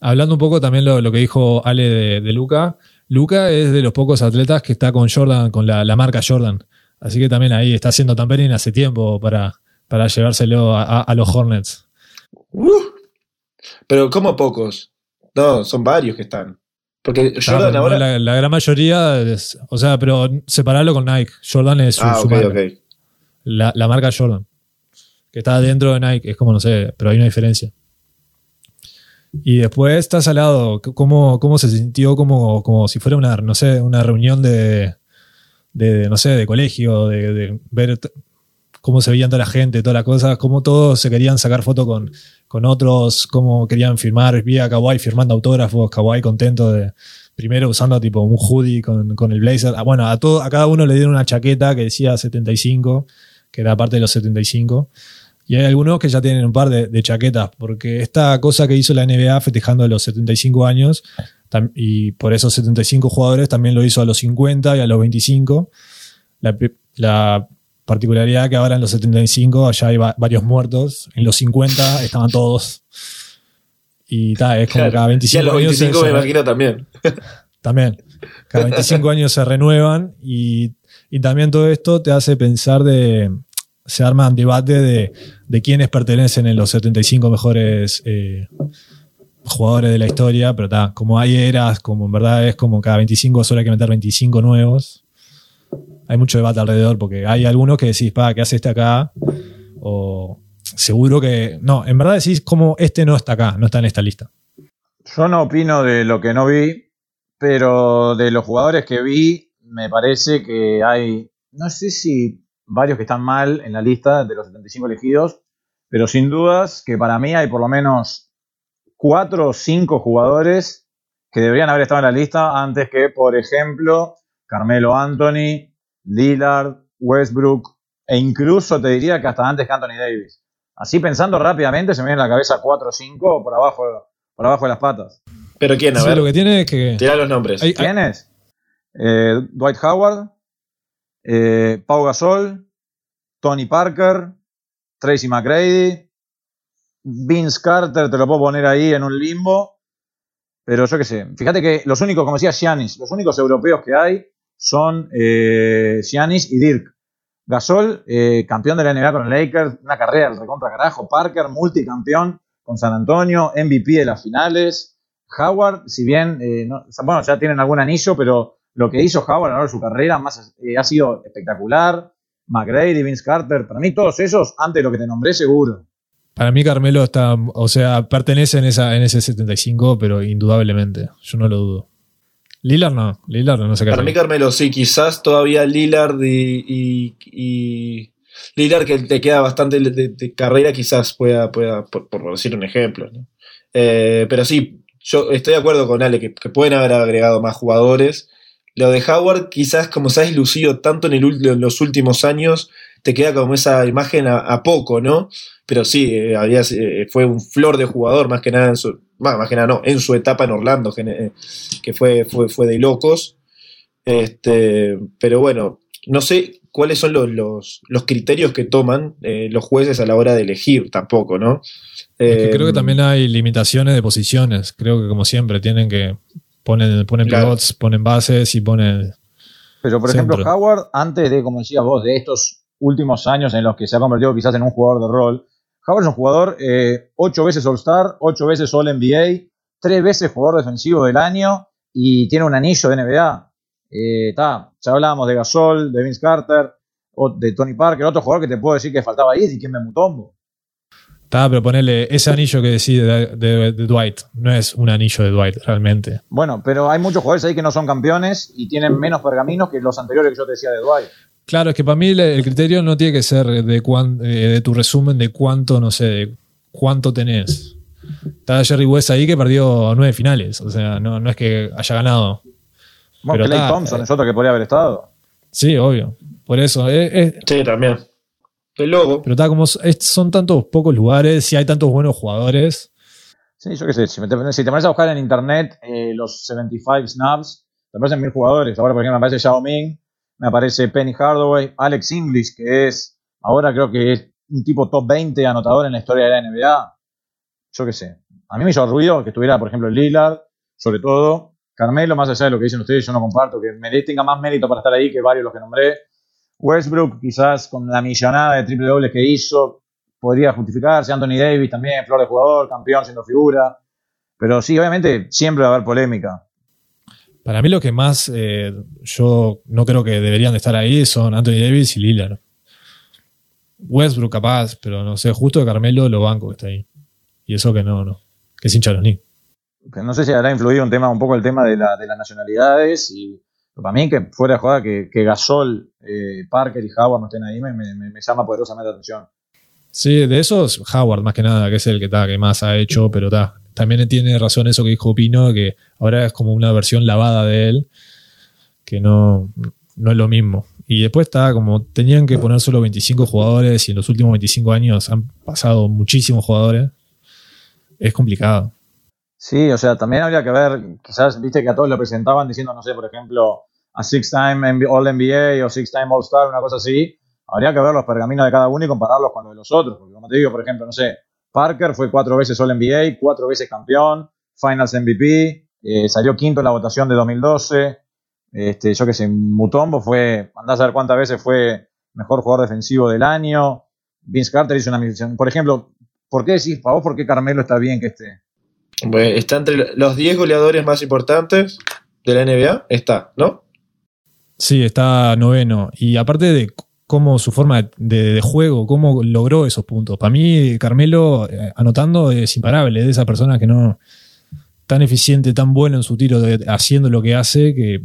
[SPEAKER 3] Hablando un poco también lo, lo que dijo Ale de, Luca. Luca es de los pocos atletas que está con Jordan, con la, marca Jordan. Así que también ahí está haciendo tampering hace tiempo para, para llevárselo a, los Hornets.
[SPEAKER 2] Uh. pero como pocos. No, son varios que están. Porque Jordan ahora.
[SPEAKER 3] La, gran mayoría, o sea, pero separarlo con Nike. Jordan es su, ah, marca. La, la, marca Jordan. Que está dentro de Nike, es como, no sé, pero hay una diferencia. Y después estás al lado, ¿cómo, cómo se sintió como, como si fuera una, no sé, una reunión de, de no sé, de colegio, de, ver cómo se veían toda la gente, toda la cosa, cómo todos se querían sacar foto con, con otros, cómo querían firmar, vi a firmando autógrafos, Kawhi contento de, primero usando tipo un hoodie con, con el blazer. Ah, bueno, a, todo, a cada uno le dieron una chaqueta que decía 75, que era parte de los 75. Y hay algunos que ya tienen un par de, chaquetas, porque esta cosa que hizo la NBA festejando los 75 años, y por esos 75 jugadores también lo hizo a los 50 y a los 25. La, particularidad que ahora en los 75 allá hay varios muertos, en los 50 estaban todos. Y ta, es como cada 25
[SPEAKER 2] los 25 me imagino también.
[SPEAKER 3] También. Cada 25 años se renuevan y, y también todo esto te hace pensar de se arman debate de, de quiénes pertenecen en los 75 mejores eh, jugadores de la historia, pero está, como hay eras, como en verdad es como cada 25 solo hay que meter 25 nuevos, hay mucho debate alrededor porque hay algunos que decís, pa, ¿qué hace este acá? O seguro que, no, en verdad decís como este no está acá, no está en esta lista.
[SPEAKER 1] Yo no opino de lo que no vi, pero de los jugadores que vi, me parece que hay, no sé si varios que están mal en la lista de los 75 elegidos, pero sin dudas que para mí hay por lo menos cuatro o cinco jugadores que deberían haber estado en la lista antes que, por ejemplo, Carmelo Anthony, Lillard, Westbrook e incluso te diría que hasta antes que Anthony Davis. Así pensando rápidamente se me viene a la cabeza cuatro o cinco por abajo, por abajo de las patas.
[SPEAKER 2] Pero quién, a ver.
[SPEAKER 3] Lo que tiene es que.
[SPEAKER 2] Tira los nombres.
[SPEAKER 1] ¿Quién es? Eh, Dwight Howard, eh, Pau Gasol, Tony Parker, Tracy McGrady, Vince Carter, te lo puedo poner ahí en un limbo. Pero yo qué sé, fíjate que los únicos, como decía Giannis, los únicos europeos que hay son eh, y Dirk. Gasol, eh, campeón de la NBA con Lakers, una carrera del recontra carajo. Parker, multicampeón con San Antonio, MVP de las finales. Howard, si bien, eh, bueno, ya tienen algún anillo, pero lo que hizo Howard a lo largo de su carrera más, eh, ha sido espectacular. McGrady, Vince Carter, para mí todos esos, antes de lo que te nombré, seguro.
[SPEAKER 3] Para mí Carmelo está, o sea, pertenece en, esa, en ese 75, pero indudablemente, yo no lo dudo. Lillard no, Lillard no sé qué.
[SPEAKER 2] Para mí Carmelo sí, quizás todavía Lillard y, y, Lillard que te queda bastante de, carrera, quizás pueda, pueda por, decir un ejemplo. Eh, pero sí, yo estoy de acuerdo con Ale que, que pueden haber agregado más jugadores. Lo de Howard, quizás como se ha lucido tanto en, los últimos años, te queda como esa imagen a, poco, ¿no? Pero sí, eh, había, eh, fue un flor de jugador, más que nada en su, más que nada no, en su etapa en Orlando, que, eh, fue, fue, fue, de locos. Este, pero bueno, no sé cuáles son los, los, criterios que toman los jueces a la hora de elegir tampoco, ¿no?
[SPEAKER 3] creo que también hay limitaciones de posiciones. Creo que como siempre tienen que Ponen, ponen pivots, ponen bases y ponen.
[SPEAKER 1] Pero por ejemplo, Howard, antes de, como decías vos, de estos últimos años en los que se ha convertido quizás en un jugador de rol, Howard es un jugador eh, ocho veces All-Star, ocho veces All-NBA, tres veces jugador defensivo del año y tiene un anillo de NBA. Eh, ya hablábamos de Gasol, de Vince Carter, o de Tony Parker, otro jugador que te puedo decir que faltaba ahí, y me Mutombo.
[SPEAKER 3] Está, pero ponerle ese anillo que decide de, Dwight. No es un anillo de Dwight, realmente.
[SPEAKER 1] Bueno, pero hay muchos jugadores ahí que no son campeones y tienen menos pergaminos que los anteriores que yo te decía de Dwight.
[SPEAKER 3] Claro, es que para mí el criterio no tiene que ser de, eh, de tu resumen de cuánto, no sé, de cuánto tenés. Está Jerry West ahí que perdió nueve finales. O sea, no, no es que haya ganado.
[SPEAKER 1] Bueno, Clay Thompson eh, es otro que podría haber estado.
[SPEAKER 3] Sí, obvio. Por eso. Eh,
[SPEAKER 2] sí, también. Logo.
[SPEAKER 3] Pero está como son tantos pocos lugares y hay tantos buenos jugadores.
[SPEAKER 1] Sí, yo qué sé. Si, te pones a buscar en internet los 75 snaps, te aparecen mil jugadores. Ahora, por ejemplo, me aparece Xiao Ming, me aparece Penny Hardaway, Alex English, que es ahora creo que es un tipo top 20 anotador en la historia de la NBA. Yo qué sé. A mí me hizo ruido que estuviera, por ejemplo, Lillard, sobre todo. Carmelo, más allá de lo que dicen ustedes, yo no comparto, que tenga más mérito para estar ahí que varios los que nombré. Westbrook, quizás con la millonada de triple dobles que hizo, podría justificarse. Anthony Davis también, flor de jugador, campeón siendo figura. Pero sí, obviamente siempre va a haber polémica.
[SPEAKER 3] Para mí lo que más eh, yo no creo que deberían de estar ahí son Anthony Davis y Lillard. Westbrook capaz, pero no sé, justo de Carmelo lo banco que está ahí. Y eso que no, no. Que es hincha los.
[SPEAKER 1] No sé si habrá influido un tema, un poco el tema de, la, de las nacionalidades y para mí que fuera de jugada que, que Gasol, eh, Parker y Howard no estén ahí me, me, llama poderosamente la atención.
[SPEAKER 3] Sí, de esos Howard más que nada, que es el que, está que más ha hecho, pero está también tiene razón eso que dijo Pino, que ahora es como una versión lavada de él, que no, no es lo mismo. Y después está como tenían que poner solo 25 jugadores y en los últimos 25 años han pasado muchísimos jugadores es complicado.
[SPEAKER 1] Sí, o sea, también habría que ver, quizás, viste que a todos lo presentaban diciendo, no sé, por ejemplo, a Six Time All NBA o Six Time All Star, una cosa así. Habría que ver los pergaminos de cada uno y compararlos con los de los otros. Porque como te digo, por ejemplo, no sé, Parker fue cuatro veces All NBA, cuatro veces campeón, Finals MVP, eh, salió quinto en la votación de 2012. Este, yo que sé, Mutombo fue, andás a ver cuántas veces fue mejor jugador defensivo del año. Vince Carter hizo una misión. Por ejemplo, ¿Por qué decís, para vos, por qué Carmelo está bien que esté?
[SPEAKER 2] Está entre los 10 goleadores más importantes de la NBA, está, ¿no?
[SPEAKER 3] Sí, está noveno. Y aparte de cómo su forma de, juego, cómo logró esos puntos. Para mí, Carmelo, eh, anotando, es imparable. Es de esa persona que no. tan eficiente, tan bueno en su tiro, haciendo lo que hace, que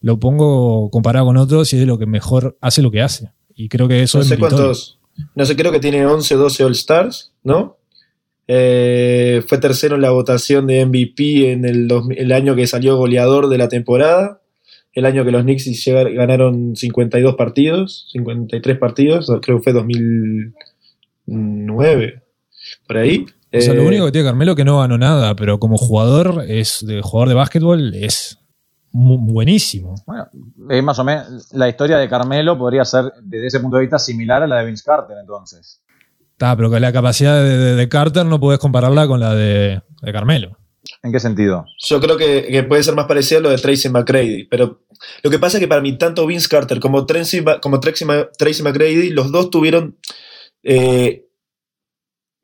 [SPEAKER 3] lo pongo comparado con otros y es de lo que mejor hace lo que hace. Y creo que eso
[SPEAKER 2] no sé cuántos, no sé, creo que tiene 11, 12 All Stars, ¿no? Eh, fue tercero en la votación de MVP en el, año que salió goleador de la temporada. El año que los Knicks ganaron 52 partidos, 53 partidos, creo que fue 2009, por ahí.
[SPEAKER 3] O sea, lo eh, único que tiene Carmelo que no ganó nada, pero como jugador, es de jugador de básquetbol, es buenísimo.
[SPEAKER 1] Bueno, es más o menos la historia de Carmelo podría ser desde ese punto de vista similar a la de Vince Carter entonces.
[SPEAKER 3] Está, pero que la capacidad de, Carter no puedes compararla con la de, Carmelo.
[SPEAKER 1] ¿En qué sentido?
[SPEAKER 2] Yo creo que, puede ser más parecido a lo de Tracy McGrady, pero lo que pasa es que para mí tanto Vince Carter como Tracy, como Tracy, McGrady, los dos tuvieron eh,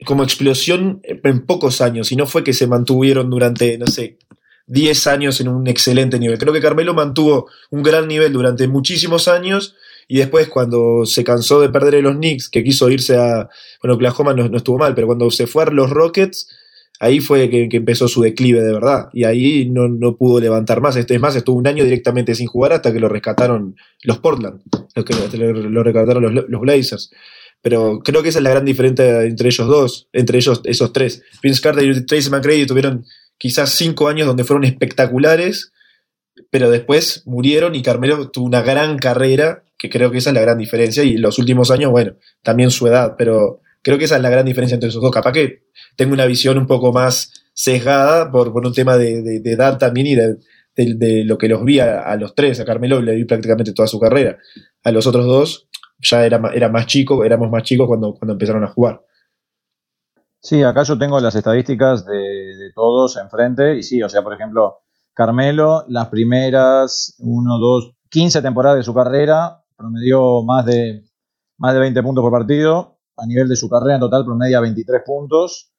[SPEAKER 2] como explosión en pocos años, y no fue que se mantuvieron durante, no sé, 10 años en un excelente nivel. Creo que Carmelo mantuvo un gran nivel durante muchísimos años y después cuando se cansó de perder en los Knicks, que quiso irse a, bueno, Oklahoma no estuvo mal, pero cuando se fue a los Rockets, ahí fue que, empezó su declive de verdad. Y ahí no, pudo levantar más. Es más, estuvo un año directamente sin jugar hasta que lo rescataron los Portland, los que lo, rescataron los, los, Blazers. Pero creo que esa es la gran diferencia entre ellos dos, entre ellos esos tres. Vince Carter y Tracy McGrady tuvieron quizás cinco años donde fueron espectaculares, pero después murieron y Carmelo tuvo una gran carrera, que creo que esa es la gran diferencia, y los últimos años, bueno, también su edad, pero creo que esa es la gran diferencia entre esos dos. Capaz que tengo una visión un poco más sesgada por, por un tema de, edad también y de, lo que los vi a, los tres. A Carmelo le vi prácticamente toda su carrera. A los otros dos ya era, era más chico, éramos más chicos cuando, cuando empezaron a jugar.
[SPEAKER 1] Sí, acá yo tengo las estadísticas de, todos enfrente. Y sí, o sea, por ejemplo, Carmelo, las primeras 1, 2, 15 temporadas de su carrera, promedió más de, más de 20 puntos por partido. A nivel de su carrera en total promedia 23 puntos.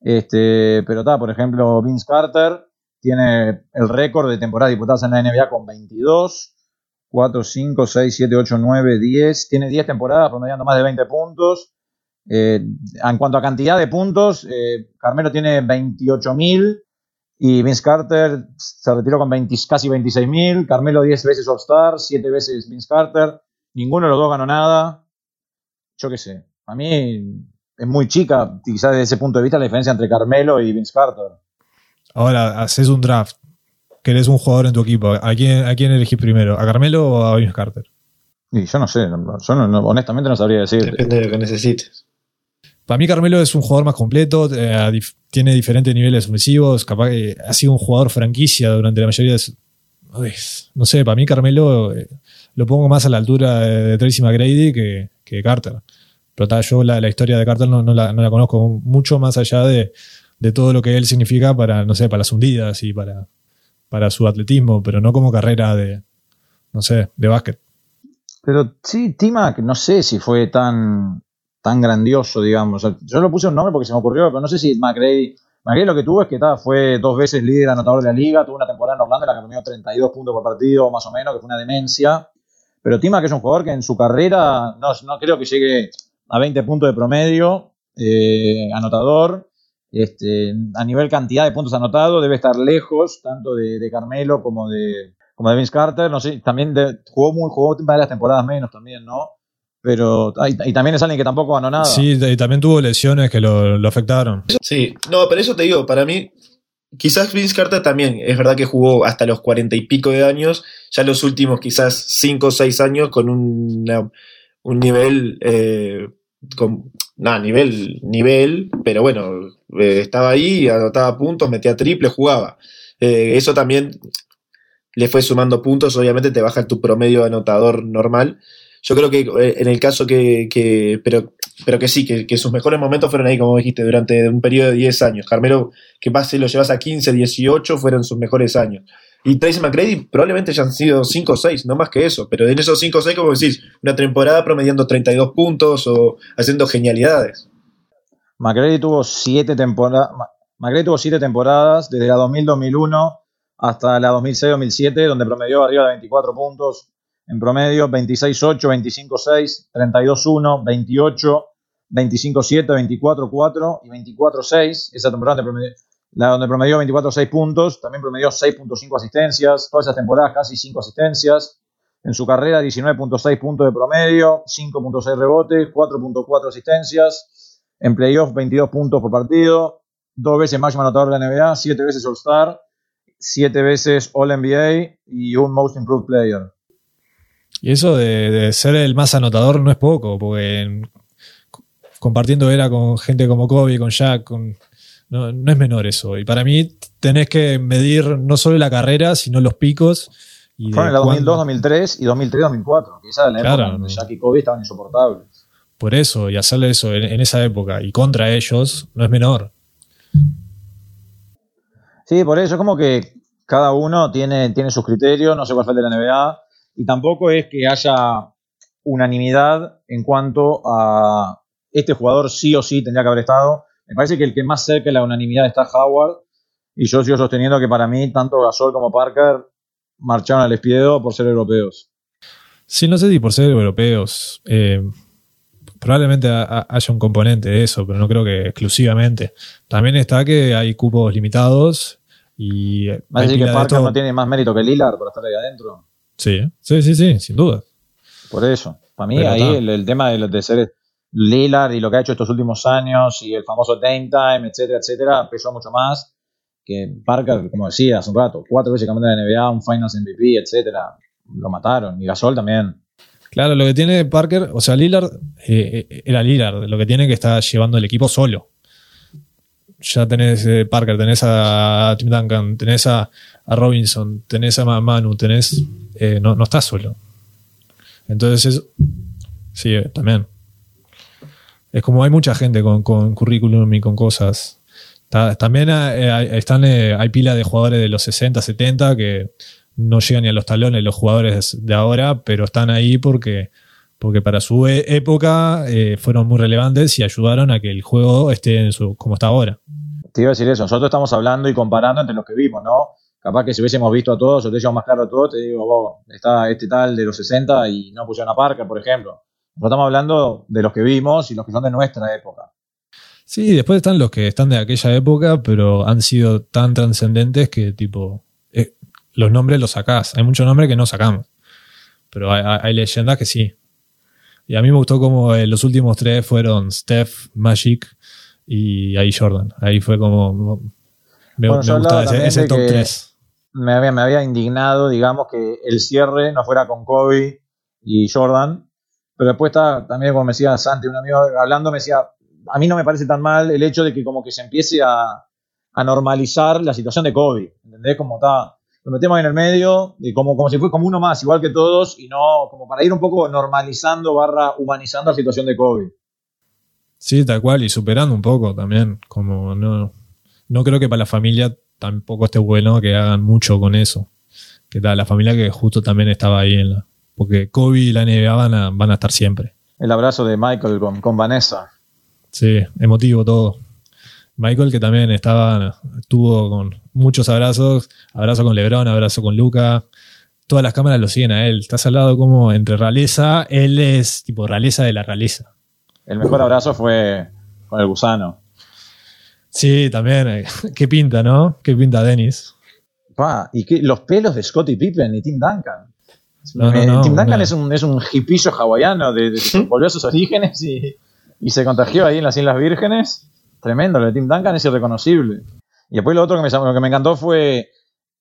[SPEAKER 1] Este, pero está, por ejemplo, Vince Carter tiene el récord de temporadas diputadas en la NBA con 22. 4, 5, 6, 7, 8, 9, 10. Tiene 10 temporadas promediando más de 20 puntos Eh, en cuanto a cantidad de puntos, eh, Carmelo tiene 28.000 y Vince Carter se retiró con 20, casi 26.000. Carmelo 10 veces All-Star, 7 veces Vince Carter. Ninguno de los dos ganó nada. Yo qué sé. A mí es muy chica, quizás desde ese punto de vista, la diferencia entre Carmelo y Vince Carter.
[SPEAKER 3] Ahora, haces un draft. Querés un jugador en tu equipo. ¿A quién, a quién elegís primero? ¿A Carmelo o a Vince Carter?
[SPEAKER 1] Y yo no sé, yo no, honestamente no sabría decir.
[SPEAKER 2] Depende de lo que necesites.
[SPEAKER 3] Para mí Carmelo es un jugador más completo, eh, tiene diferentes niveles ofensivos, capaz que ha sido un jugador franquicia durante la mayoría de su... No sé, para mí Carmelo eh, lo pongo más a la altura de, Tracy McGrady que, que Carter. Pero yo la, historia de Carter no, la, conozco mucho más allá de, todo lo que él significa para, no sé, para las hundidas y para, para su atletismo, pero no como carrera de, no sé, de básquet.
[SPEAKER 1] Pero sí, Timac, no sé si fue tan tan grandioso, digamos. yo lo puse un nombre porque se me ocurrió, pero no sé si McRae. McRae lo que tuvo es que fue dos veces líder anotador de la liga, tuvo una temporada en Orlando en la que promedió 32 puntos por partido, más o menos, que fue una demencia. Pero Tima, que es un jugador que en su carrera no, no creo que llegue a 20 puntos de promedio, eh, anotador. Este, a nivel cantidad de puntos anotados, debe estar lejos tanto de, Carmelo como de, como de Vince Carter. No sé, también jugó, muy, jugó varias temporadas menos también, ¿no? Pero y, también es alguien que tampoco ganó nada.
[SPEAKER 3] Sí, y también tuvo lesiones que lo, afectaron.
[SPEAKER 2] Sí, no, pero eso te digo, para mí, quizás Vince Carter también, es verdad que jugó hasta los cuarenta y pico de años, ya los últimos quizás cinco o seis años con un nivel, eh, con, nada, nivel, nivel, pero bueno, eh, estaba ahí, anotaba puntos, metía triple, jugaba. Eh, eso también le fue sumando puntos, obviamente te baja tu promedio anotador normal, yo creo que eh, en el caso que, pero, pero que sí, que, sus mejores momentos fueron ahí, como dijiste, durante un periodo de 10 años. Carmelo, que si lo llevas a 15, 18, fueron sus mejores años. Y Tracy McGrady probablemente hayan sido 5 o 6, no más que eso. Pero en esos 5 o 6, como decís, una temporada promediando 32 puntos o haciendo genialidades.
[SPEAKER 1] McGrady tuvo 7 temporadas. Tuvo 7 temporadas, desde la 2000-2001 hasta la 2006-2007, donde promedió arriba de 24 puntos, en promedio 26-8, 25-6, 32-1, 28, 25-7, 24-4 y 24-6. Esa temporada la donde promedió 24-6 puntos, también promedió 6.5 asistencias, todas esas temporadas casi 5 asistencias. En su carrera 19.6 puntos de promedio, 5.6 rebotes, 4.4 asistencias. En playoff 22 puntos por partido, dos veces máximo anotador de la NBA, 7 veces All-Star, 7 veces All-NBA y un Most Improved Player.
[SPEAKER 3] Y eso de, ser el más anotador no es poco, porque compartiendo era con gente como Kobe, con Jack, con, no, es menor eso. Y para mí tenés que medir no solo la carrera, sino los picos.
[SPEAKER 1] Y Fueron en la 2002, 2003 y 2003, 2004. Quizás en la época donde Jack y Kobe estaban insoportables.
[SPEAKER 3] Por eso, y hacerle eso en, esa época y contra ellos no es menor.
[SPEAKER 1] Sí, por eso es como que cada uno tiene, tiene sus criterios, no sé cuál fue el de la NBA y tampoco es que haya unanimidad en cuanto a este jugador sí o sí tendría que haber estado. Me parece que el que más cerca de la unanimidad está Howard y yo sigo sosteniendo que para mí tanto Gasol como Parker marcharon al espiedo por ser europeos.
[SPEAKER 3] Sí, no sé si por ser europeos. Eh, probablemente haya un componente de eso, pero no creo que exclusivamente. También está que hay cupos limitados y...
[SPEAKER 1] ¿Va a decir que Parker no tiene más mérito que Lillard por estar ahí adentro?
[SPEAKER 3] Sí, sí, sí, sí, sin duda.
[SPEAKER 1] Por eso. Para mí, ahí el, tema de, de, ser Lillard y lo que ha hecho estos últimos años y el famoso Dame Time, etcétera, etcétera, pesó mucho más que Parker, como decía hace un rato, cuatro veces campeón de la NBA, un Finals MVP, etcétera. Lo mataron. Y Gasol también.
[SPEAKER 3] Claro, lo que tiene Parker, o sea, Lillard eh, eh, era Lillard, lo que tiene que estar llevando el equipo solo. Ya tenés eh, Parker, tenés a Tim Duncan, tenés a, Robinson, tenés a Manu, tenés no, no estás solo. Entonces, sí, también. Es como hay mucha gente con, currículum y con cosas. también eh, hay, están, hay pila de jugadores de los 60, 70 que no llegan ni a los talones los jugadores de ahora, pero están ahí porque, porque para su e, época fueron muy relevantes y ayudaron a que el juego esté en su, como está ahora.
[SPEAKER 1] Te iba a decir eso, nosotros estamos hablando y comparando entre los que vimos, ¿no? Capaz que si hubiésemos visto a todos o te más claro a todos, te digo, vos, está este tal de los 60 y no pusieron a Parker, por ejemplo. Estamos hablando de los que vimos y los que son de nuestra época.
[SPEAKER 3] Sí, después están los que están de aquella época, pero han sido tan trascendentes que tipo, eh, los nombres los sacás. Hay muchos nombres que no sacamos, pero hay, hay- hay leyendas que sí. Y a mí me gustó como eh, los últimos tres fueron Steph, Magic y ahí Jordan. Ahí fue como... Me,
[SPEAKER 1] Bueno,
[SPEAKER 3] me gustaba ese, top
[SPEAKER 1] que-
[SPEAKER 3] 3.
[SPEAKER 1] me había, me había indignado, digamos, que el cierre no fuera con Kobe y Jordan. Pero después está también, como me decía Santi, un amigo hablando, me decía, a mí no me parece tan mal el hecho de que como que se empiece a, a normalizar la situación de Kobe. ¿Entendés? Como está, lo metemos en el medio, y como, como si fuera como uno más, igual que todos, y no, como para ir un poco normalizando barra humanizando la situación de Kobe.
[SPEAKER 3] Sí, tal cual, y superando un poco también. Como no, no creo que para la familia tampoco esté bueno que hagan mucho con eso. Que tal, la familia que justo también estaba ahí en la. Porque Kobe y la NBA van a, van a estar siempre.
[SPEAKER 1] El abrazo de Michael con, con Vanessa.
[SPEAKER 3] Sí, emotivo todo. Michael, que también estaba, estuvo con muchos abrazos, abrazo con Lebron, abrazo con Luca. Todas las cámaras lo siguen a él. Estás al lado como entre realeza, él es tipo realeza de la realeza.
[SPEAKER 1] El mejor abrazo fue con el gusano.
[SPEAKER 3] Sí, también. eh, Qué pinta, ¿no? Qué pinta Dennis.
[SPEAKER 1] Pa, y que los pelos de Scottie Pippen y Tim Duncan.
[SPEAKER 3] No, no, no,
[SPEAKER 1] Tim Duncan es un, es un hipillo hawaiano, de, de- volvió a sus orígenes y, y se contagió ahí en las Islas Vírgenes. Tremendo, lo de Tim Duncan es irreconocible. Y después lo otro que me, que me encantó fue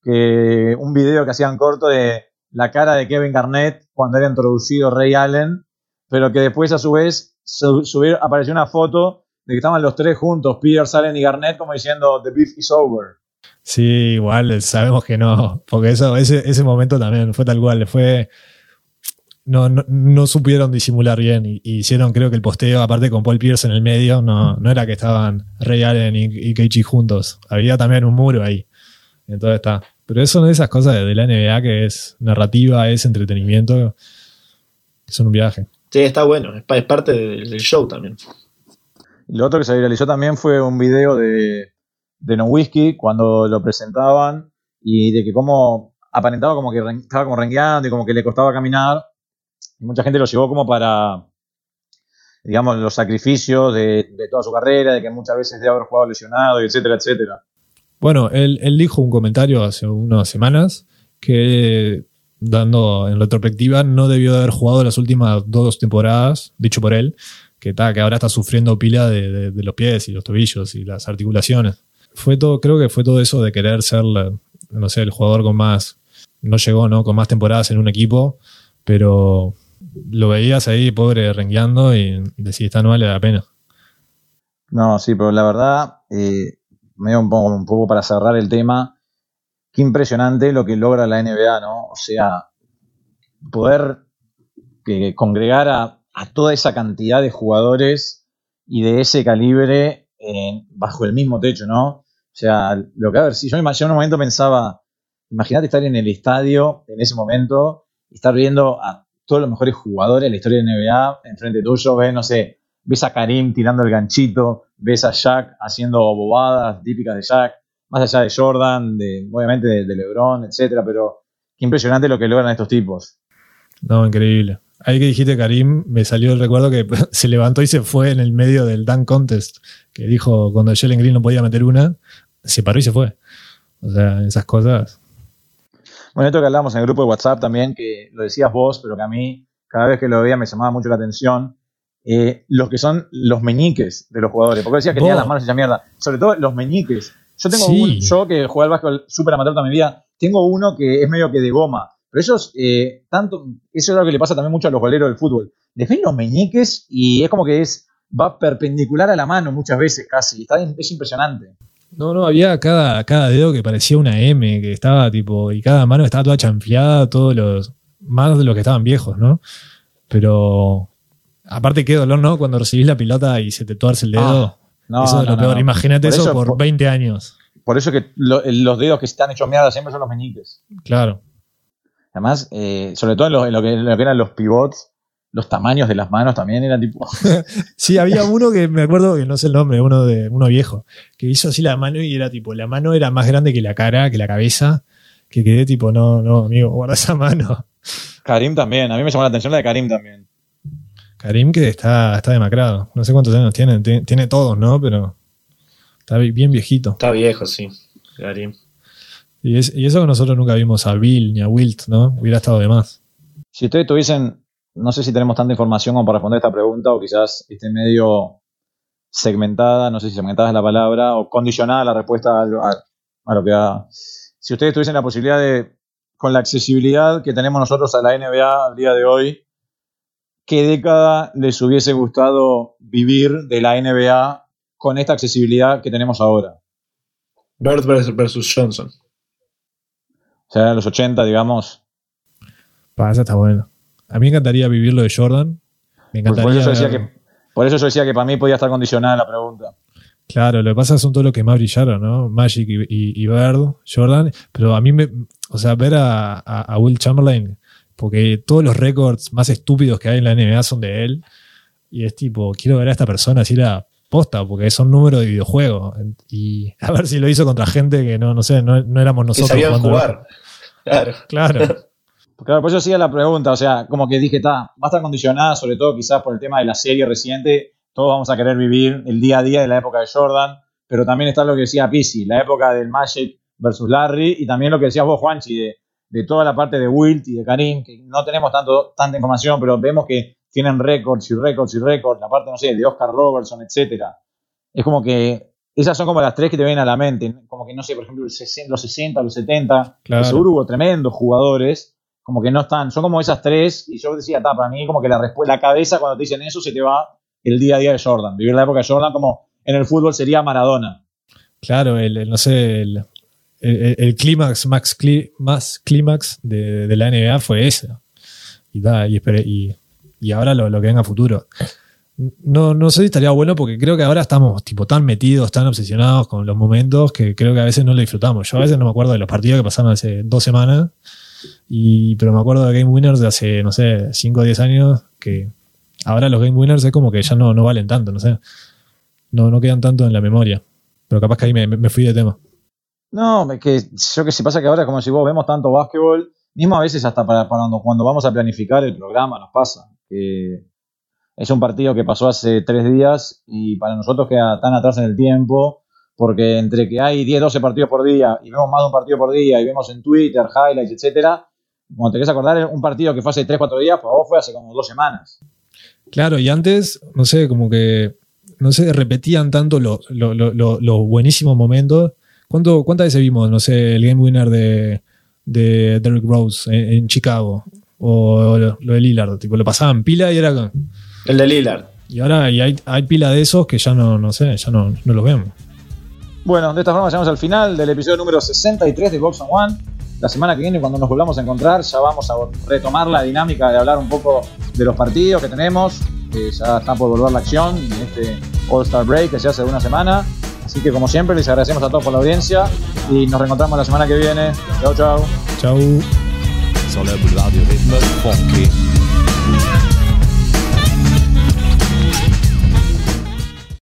[SPEAKER 1] que un video que hacían corto de la cara de Kevin Garnett cuando era introducido Ray Allen, pero que después a su vez su- apareció una foto de que estaban los tres juntos, Pierce, Allen y Garnett, como diciendo The beef is over.
[SPEAKER 3] Sí, igual sabemos que no, porque eso, ese, ese momento también fue tal cual, fue... No, no, no supieron disimular bien y, y hicieron creo que el posteo, aparte con Paul Pierce en el medio, no, no era que estaban Ray Allen y, y KG juntos, había también un muro ahí. Entonces está. Pero eso son de esas cosas de, de la NBA que es narrativa, es entretenimiento, que son un viaje.
[SPEAKER 2] Sí, está bueno, es, pa- es parte del, del show también.
[SPEAKER 1] Lo otro que se viralizó también fue un video de, de No Whiskey cuando lo presentaban y de que como aparentaba como que estaba como rengueando y como que le costaba caminar. Y mucha gente lo llevó como para, digamos, los sacrificios de, de toda su carrera, de que muchas veces debe haber jugado lesionado, etcétera, etcétera.
[SPEAKER 3] Bueno, él, él dijo un comentario hace unas semanas que, dando en retrospectiva, no debió de haber jugado las últimas dos temporadas, dicho por él, que, ta, que ahora está sufriendo pila de, de- de los pies y los tobillos y las articulaciones. Fue todo, creo que fue todo eso de querer ser, no sé, el jugador con más, no llegó, ¿no? Con más temporadas en un equipo, pero lo veías ahí, pobre, rengueando y decís, esta no vale la pena.
[SPEAKER 1] No, sí, pero la verdad, eh, medio un poco, un poco para cerrar el tema, qué impresionante lo que logra la NBA, ¿no? O sea, poder que congregar a, toda esa cantidad de jugadores y de ese calibre en- bajo el mismo techo, ¿no? O sea, lo que a ver, si yo, me- en un momento pensaba, imagínate estar en el estadio en ese momento y estar viendo a todos los mejores jugadores de la historia de NBA enfrente tuyo, ves, no sé, ves a Karim tirando el ganchito, ves a Shaq haciendo bobadas típicas de Shaq, más allá de Jordan, de, obviamente de, LeBron, etcétera, pero qué impresionante lo que logran estos tipos.
[SPEAKER 3] No, increíble. Ahí que dijiste Karim, me salió el recuerdo que se levantó y se fue en el medio del dunk contest, que dijo cuando Jalen Green no podía meter una, se paró y se fue. O sea, esas cosas.
[SPEAKER 1] Bueno, esto que hablábamos en el grupo de WhatsApp también, que lo decías vos, pero que a mí cada vez que lo veía me llamaba mucho la atención, eh, los que son los meñiques de los jugadores, porque decías que tenían las manos hechas mierda, sobre todo los meñiques. Yo tengo
[SPEAKER 3] Sí.
[SPEAKER 1] un, yo que jugué al básquetbol súper amateur toda mi vida, tengo uno que es medio que de goma, pero ellos, eh, tanto, eso es algo que le pasa también mucho a los goleros del fútbol, les ven los meñiques y es como que es, va perpendicular a la mano muchas veces casi, está, es impresionante.
[SPEAKER 3] No, no, había cada, cada dedo que parecía una M, que estaba tipo, y cada mano estaba toda chanfleada, todos los, más de los que estaban viejos, ¿no? Pero, aparte qué dolor, ¿no? Cuando recibís la pelota y se te tuerce el dedo.
[SPEAKER 1] Ah, No,
[SPEAKER 3] eso es
[SPEAKER 1] no,
[SPEAKER 3] lo peor.
[SPEAKER 1] no.
[SPEAKER 3] Imagínate
[SPEAKER 1] Por
[SPEAKER 3] eso,
[SPEAKER 1] eso,
[SPEAKER 3] por
[SPEAKER 1] por-
[SPEAKER 3] 20 años.
[SPEAKER 1] Por eso que lo- los dedos que están hechos mierda siempre son los meñiques.
[SPEAKER 3] Claro.
[SPEAKER 1] Además, eh, sobre todo en lo, en lo que, en lo que eran los pivots, los tamaños de las manos también eran tipo.
[SPEAKER 3] Sí, había uno que me acuerdo que no sé el nombre, uno de uno viejo, que hizo así la mano y era tipo, la mano era más grande que la cara, que la cabeza, que quedé tipo, no, no, amigo, guarda esa mano.
[SPEAKER 1] Karim también, a mí me llamó la atención la de Karim también.
[SPEAKER 3] Karim que está, está demacrado. No sé cuántos años tiene. Tiene, tiene todos, ¿no? Pero está bien viejito.
[SPEAKER 2] Está viejo, sí. Karim.
[SPEAKER 3] Y, es- y eso que nosotros nunca vimos a Bill ni a Wilt, ¿no? Hubiera estado de más.
[SPEAKER 1] Si ustedes tuviesen, no sé si tenemos tanta información como para responder esta pregunta o quizás esté medio segmentada, no sé si segmentada es la palabra, o condicionada la respuesta a, lo- a- a lo que ha... Si ustedes tuviesen la posibilidad de, con la accesibilidad que tenemos nosotros a la NBA al día de hoy, ¿qué década les hubiese gustado vivir de la NBA con esta accesibilidad que tenemos ahora?
[SPEAKER 2] Bird versus, Johnson.
[SPEAKER 1] O sea, los 80, digamos.
[SPEAKER 3] Pa, esa está bueno. A mí me encantaría vivir lo de Jordan. Me
[SPEAKER 1] Por, por
[SPEAKER 3] encantaría.
[SPEAKER 1] eso decía
[SPEAKER 3] ver-
[SPEAKER 1] que, por eso yo decía que para mí podía estar condicionada la pregunta.
[SPEAKER 3] Claro, lo que pasa son todos los que más brillaron, ¿no? Magic y, y, y Bird, Jordan. Pero a mí me. O sea, ver a, a- a Will Chamberlain, porque todos los récords más estúpidos que hay en la NBA son de él. Y es tipo, quiero ver a esta persona así la posta, porque son números de videojuego. Y a ver si lo hizo contra gente que no, no sé, no, no éramos
[SPEAKER 2] Que
[SPEAKER 3] nosotros.
[SPEAKER 2] sabían jugar. Claro.
[SPEAKER 3] Claro.
[SPEAKER 1] Claro, por eso hacía la pregunta, o sea, como que dije, está, va a estar condicionada, sobre todo quizás por el tema de la serie reciente, todos vamos a querer vivir el día a día de la época de Jordan, pero también está lo que decía Pizzi, la época del Magic versus Larry, y también lo que decías vos, Juanchi, de, de toda la parte de Wilt y de Karim, que no tenemos tanto, tanta información, pero vemos que tienen récords y récords y récords, la parte, no sé, de Oscar Robertson, etcétera. Es como que esas son como las tres que te vienen a la mente, como que, no sé, por ejemplo, el 60, los 60, los 70,
[SPEAKER 3] Claro.
[SPEAKER 1] que seguro hubo tremendos jugadores, como que no están, son como esas tres, y yo decía, está, para mí como que la, la cabeza cuando te dicen eso se te va el día a día de Jordan, vivir la época de Jordan como en el fútbol sería Maradona.
[SPEAKER 3] Claro, el, no sé, el, el, clímax, max clí- más clímax de, de la NBA fue ese. Y, da, y, y, y ahora lo, lo que venga a futuro. No, no sé si estaría bueno porque creo que ahora estamos tipo tan metidos, tan obsesionados con los momentos que creo que a veces no lo disfrutamos. Yo a veces no me acuerdo de los partidos que pasaron hace dos semanas, y, pero me acuerdo de Game Winners de hace, no sé, 5 o 10 años, que ahora los Game Winners es como que ya no, no valen tanto, no sé. No, no quedan tanto en la memoria. Pero capaz que ahí me, me fui de tema.
[SPEAKER 1] No, que yo que si pasa que ahora como si vos vemos tanto básquetbol, mismo a veces hasta para cuando, cuando vamos a planificar el programa nos pasa, que es un partido que pasó hace tres días y para nosotros queda tan atrás en el tiempo, porque entre que hay 10, 12 partidos por día y vemos más de un partido por día y vemos en Twitter, highlights, etcétera, cuando te querés acordar, un partido que fue hace 3, 4 días, pues a vos fue hace como dos semanas.
[SPEAKER 3] Claro, y antes, no sé, como que, no sé, repetían tanto los lo, lo- lo- los buenísimos momentos. ¿Cuánto, ¿Cuántas veces vimos, no sé, el game winner de, de Derrick Rose en, en Chicago? O lo, lo de Lillard, tipo, lo pasaban pila y era...
[SPEAKER 2] El de Lillard.
[SPEAKER 3] Y ahora y hay, hay pila de esos que ya no, no sé, ya no, no los vemos.
[SPEAKER 1] Bueno, de esta forma llegamos al final del episodio número 63 de Box on One. La semana que viene, cuando nos volvamos a encontrar, ya vamos a retomar la dinámica de hablar un poco de los partidos que tenemos, ya está por volver la acción en este All-Star Break que se hace una semana. Así que, como siempre, les agradecemos a todos por la audiencia y nos reencontramos la semana que viene. Chau, chau.
[SPEAKER 3] Chau.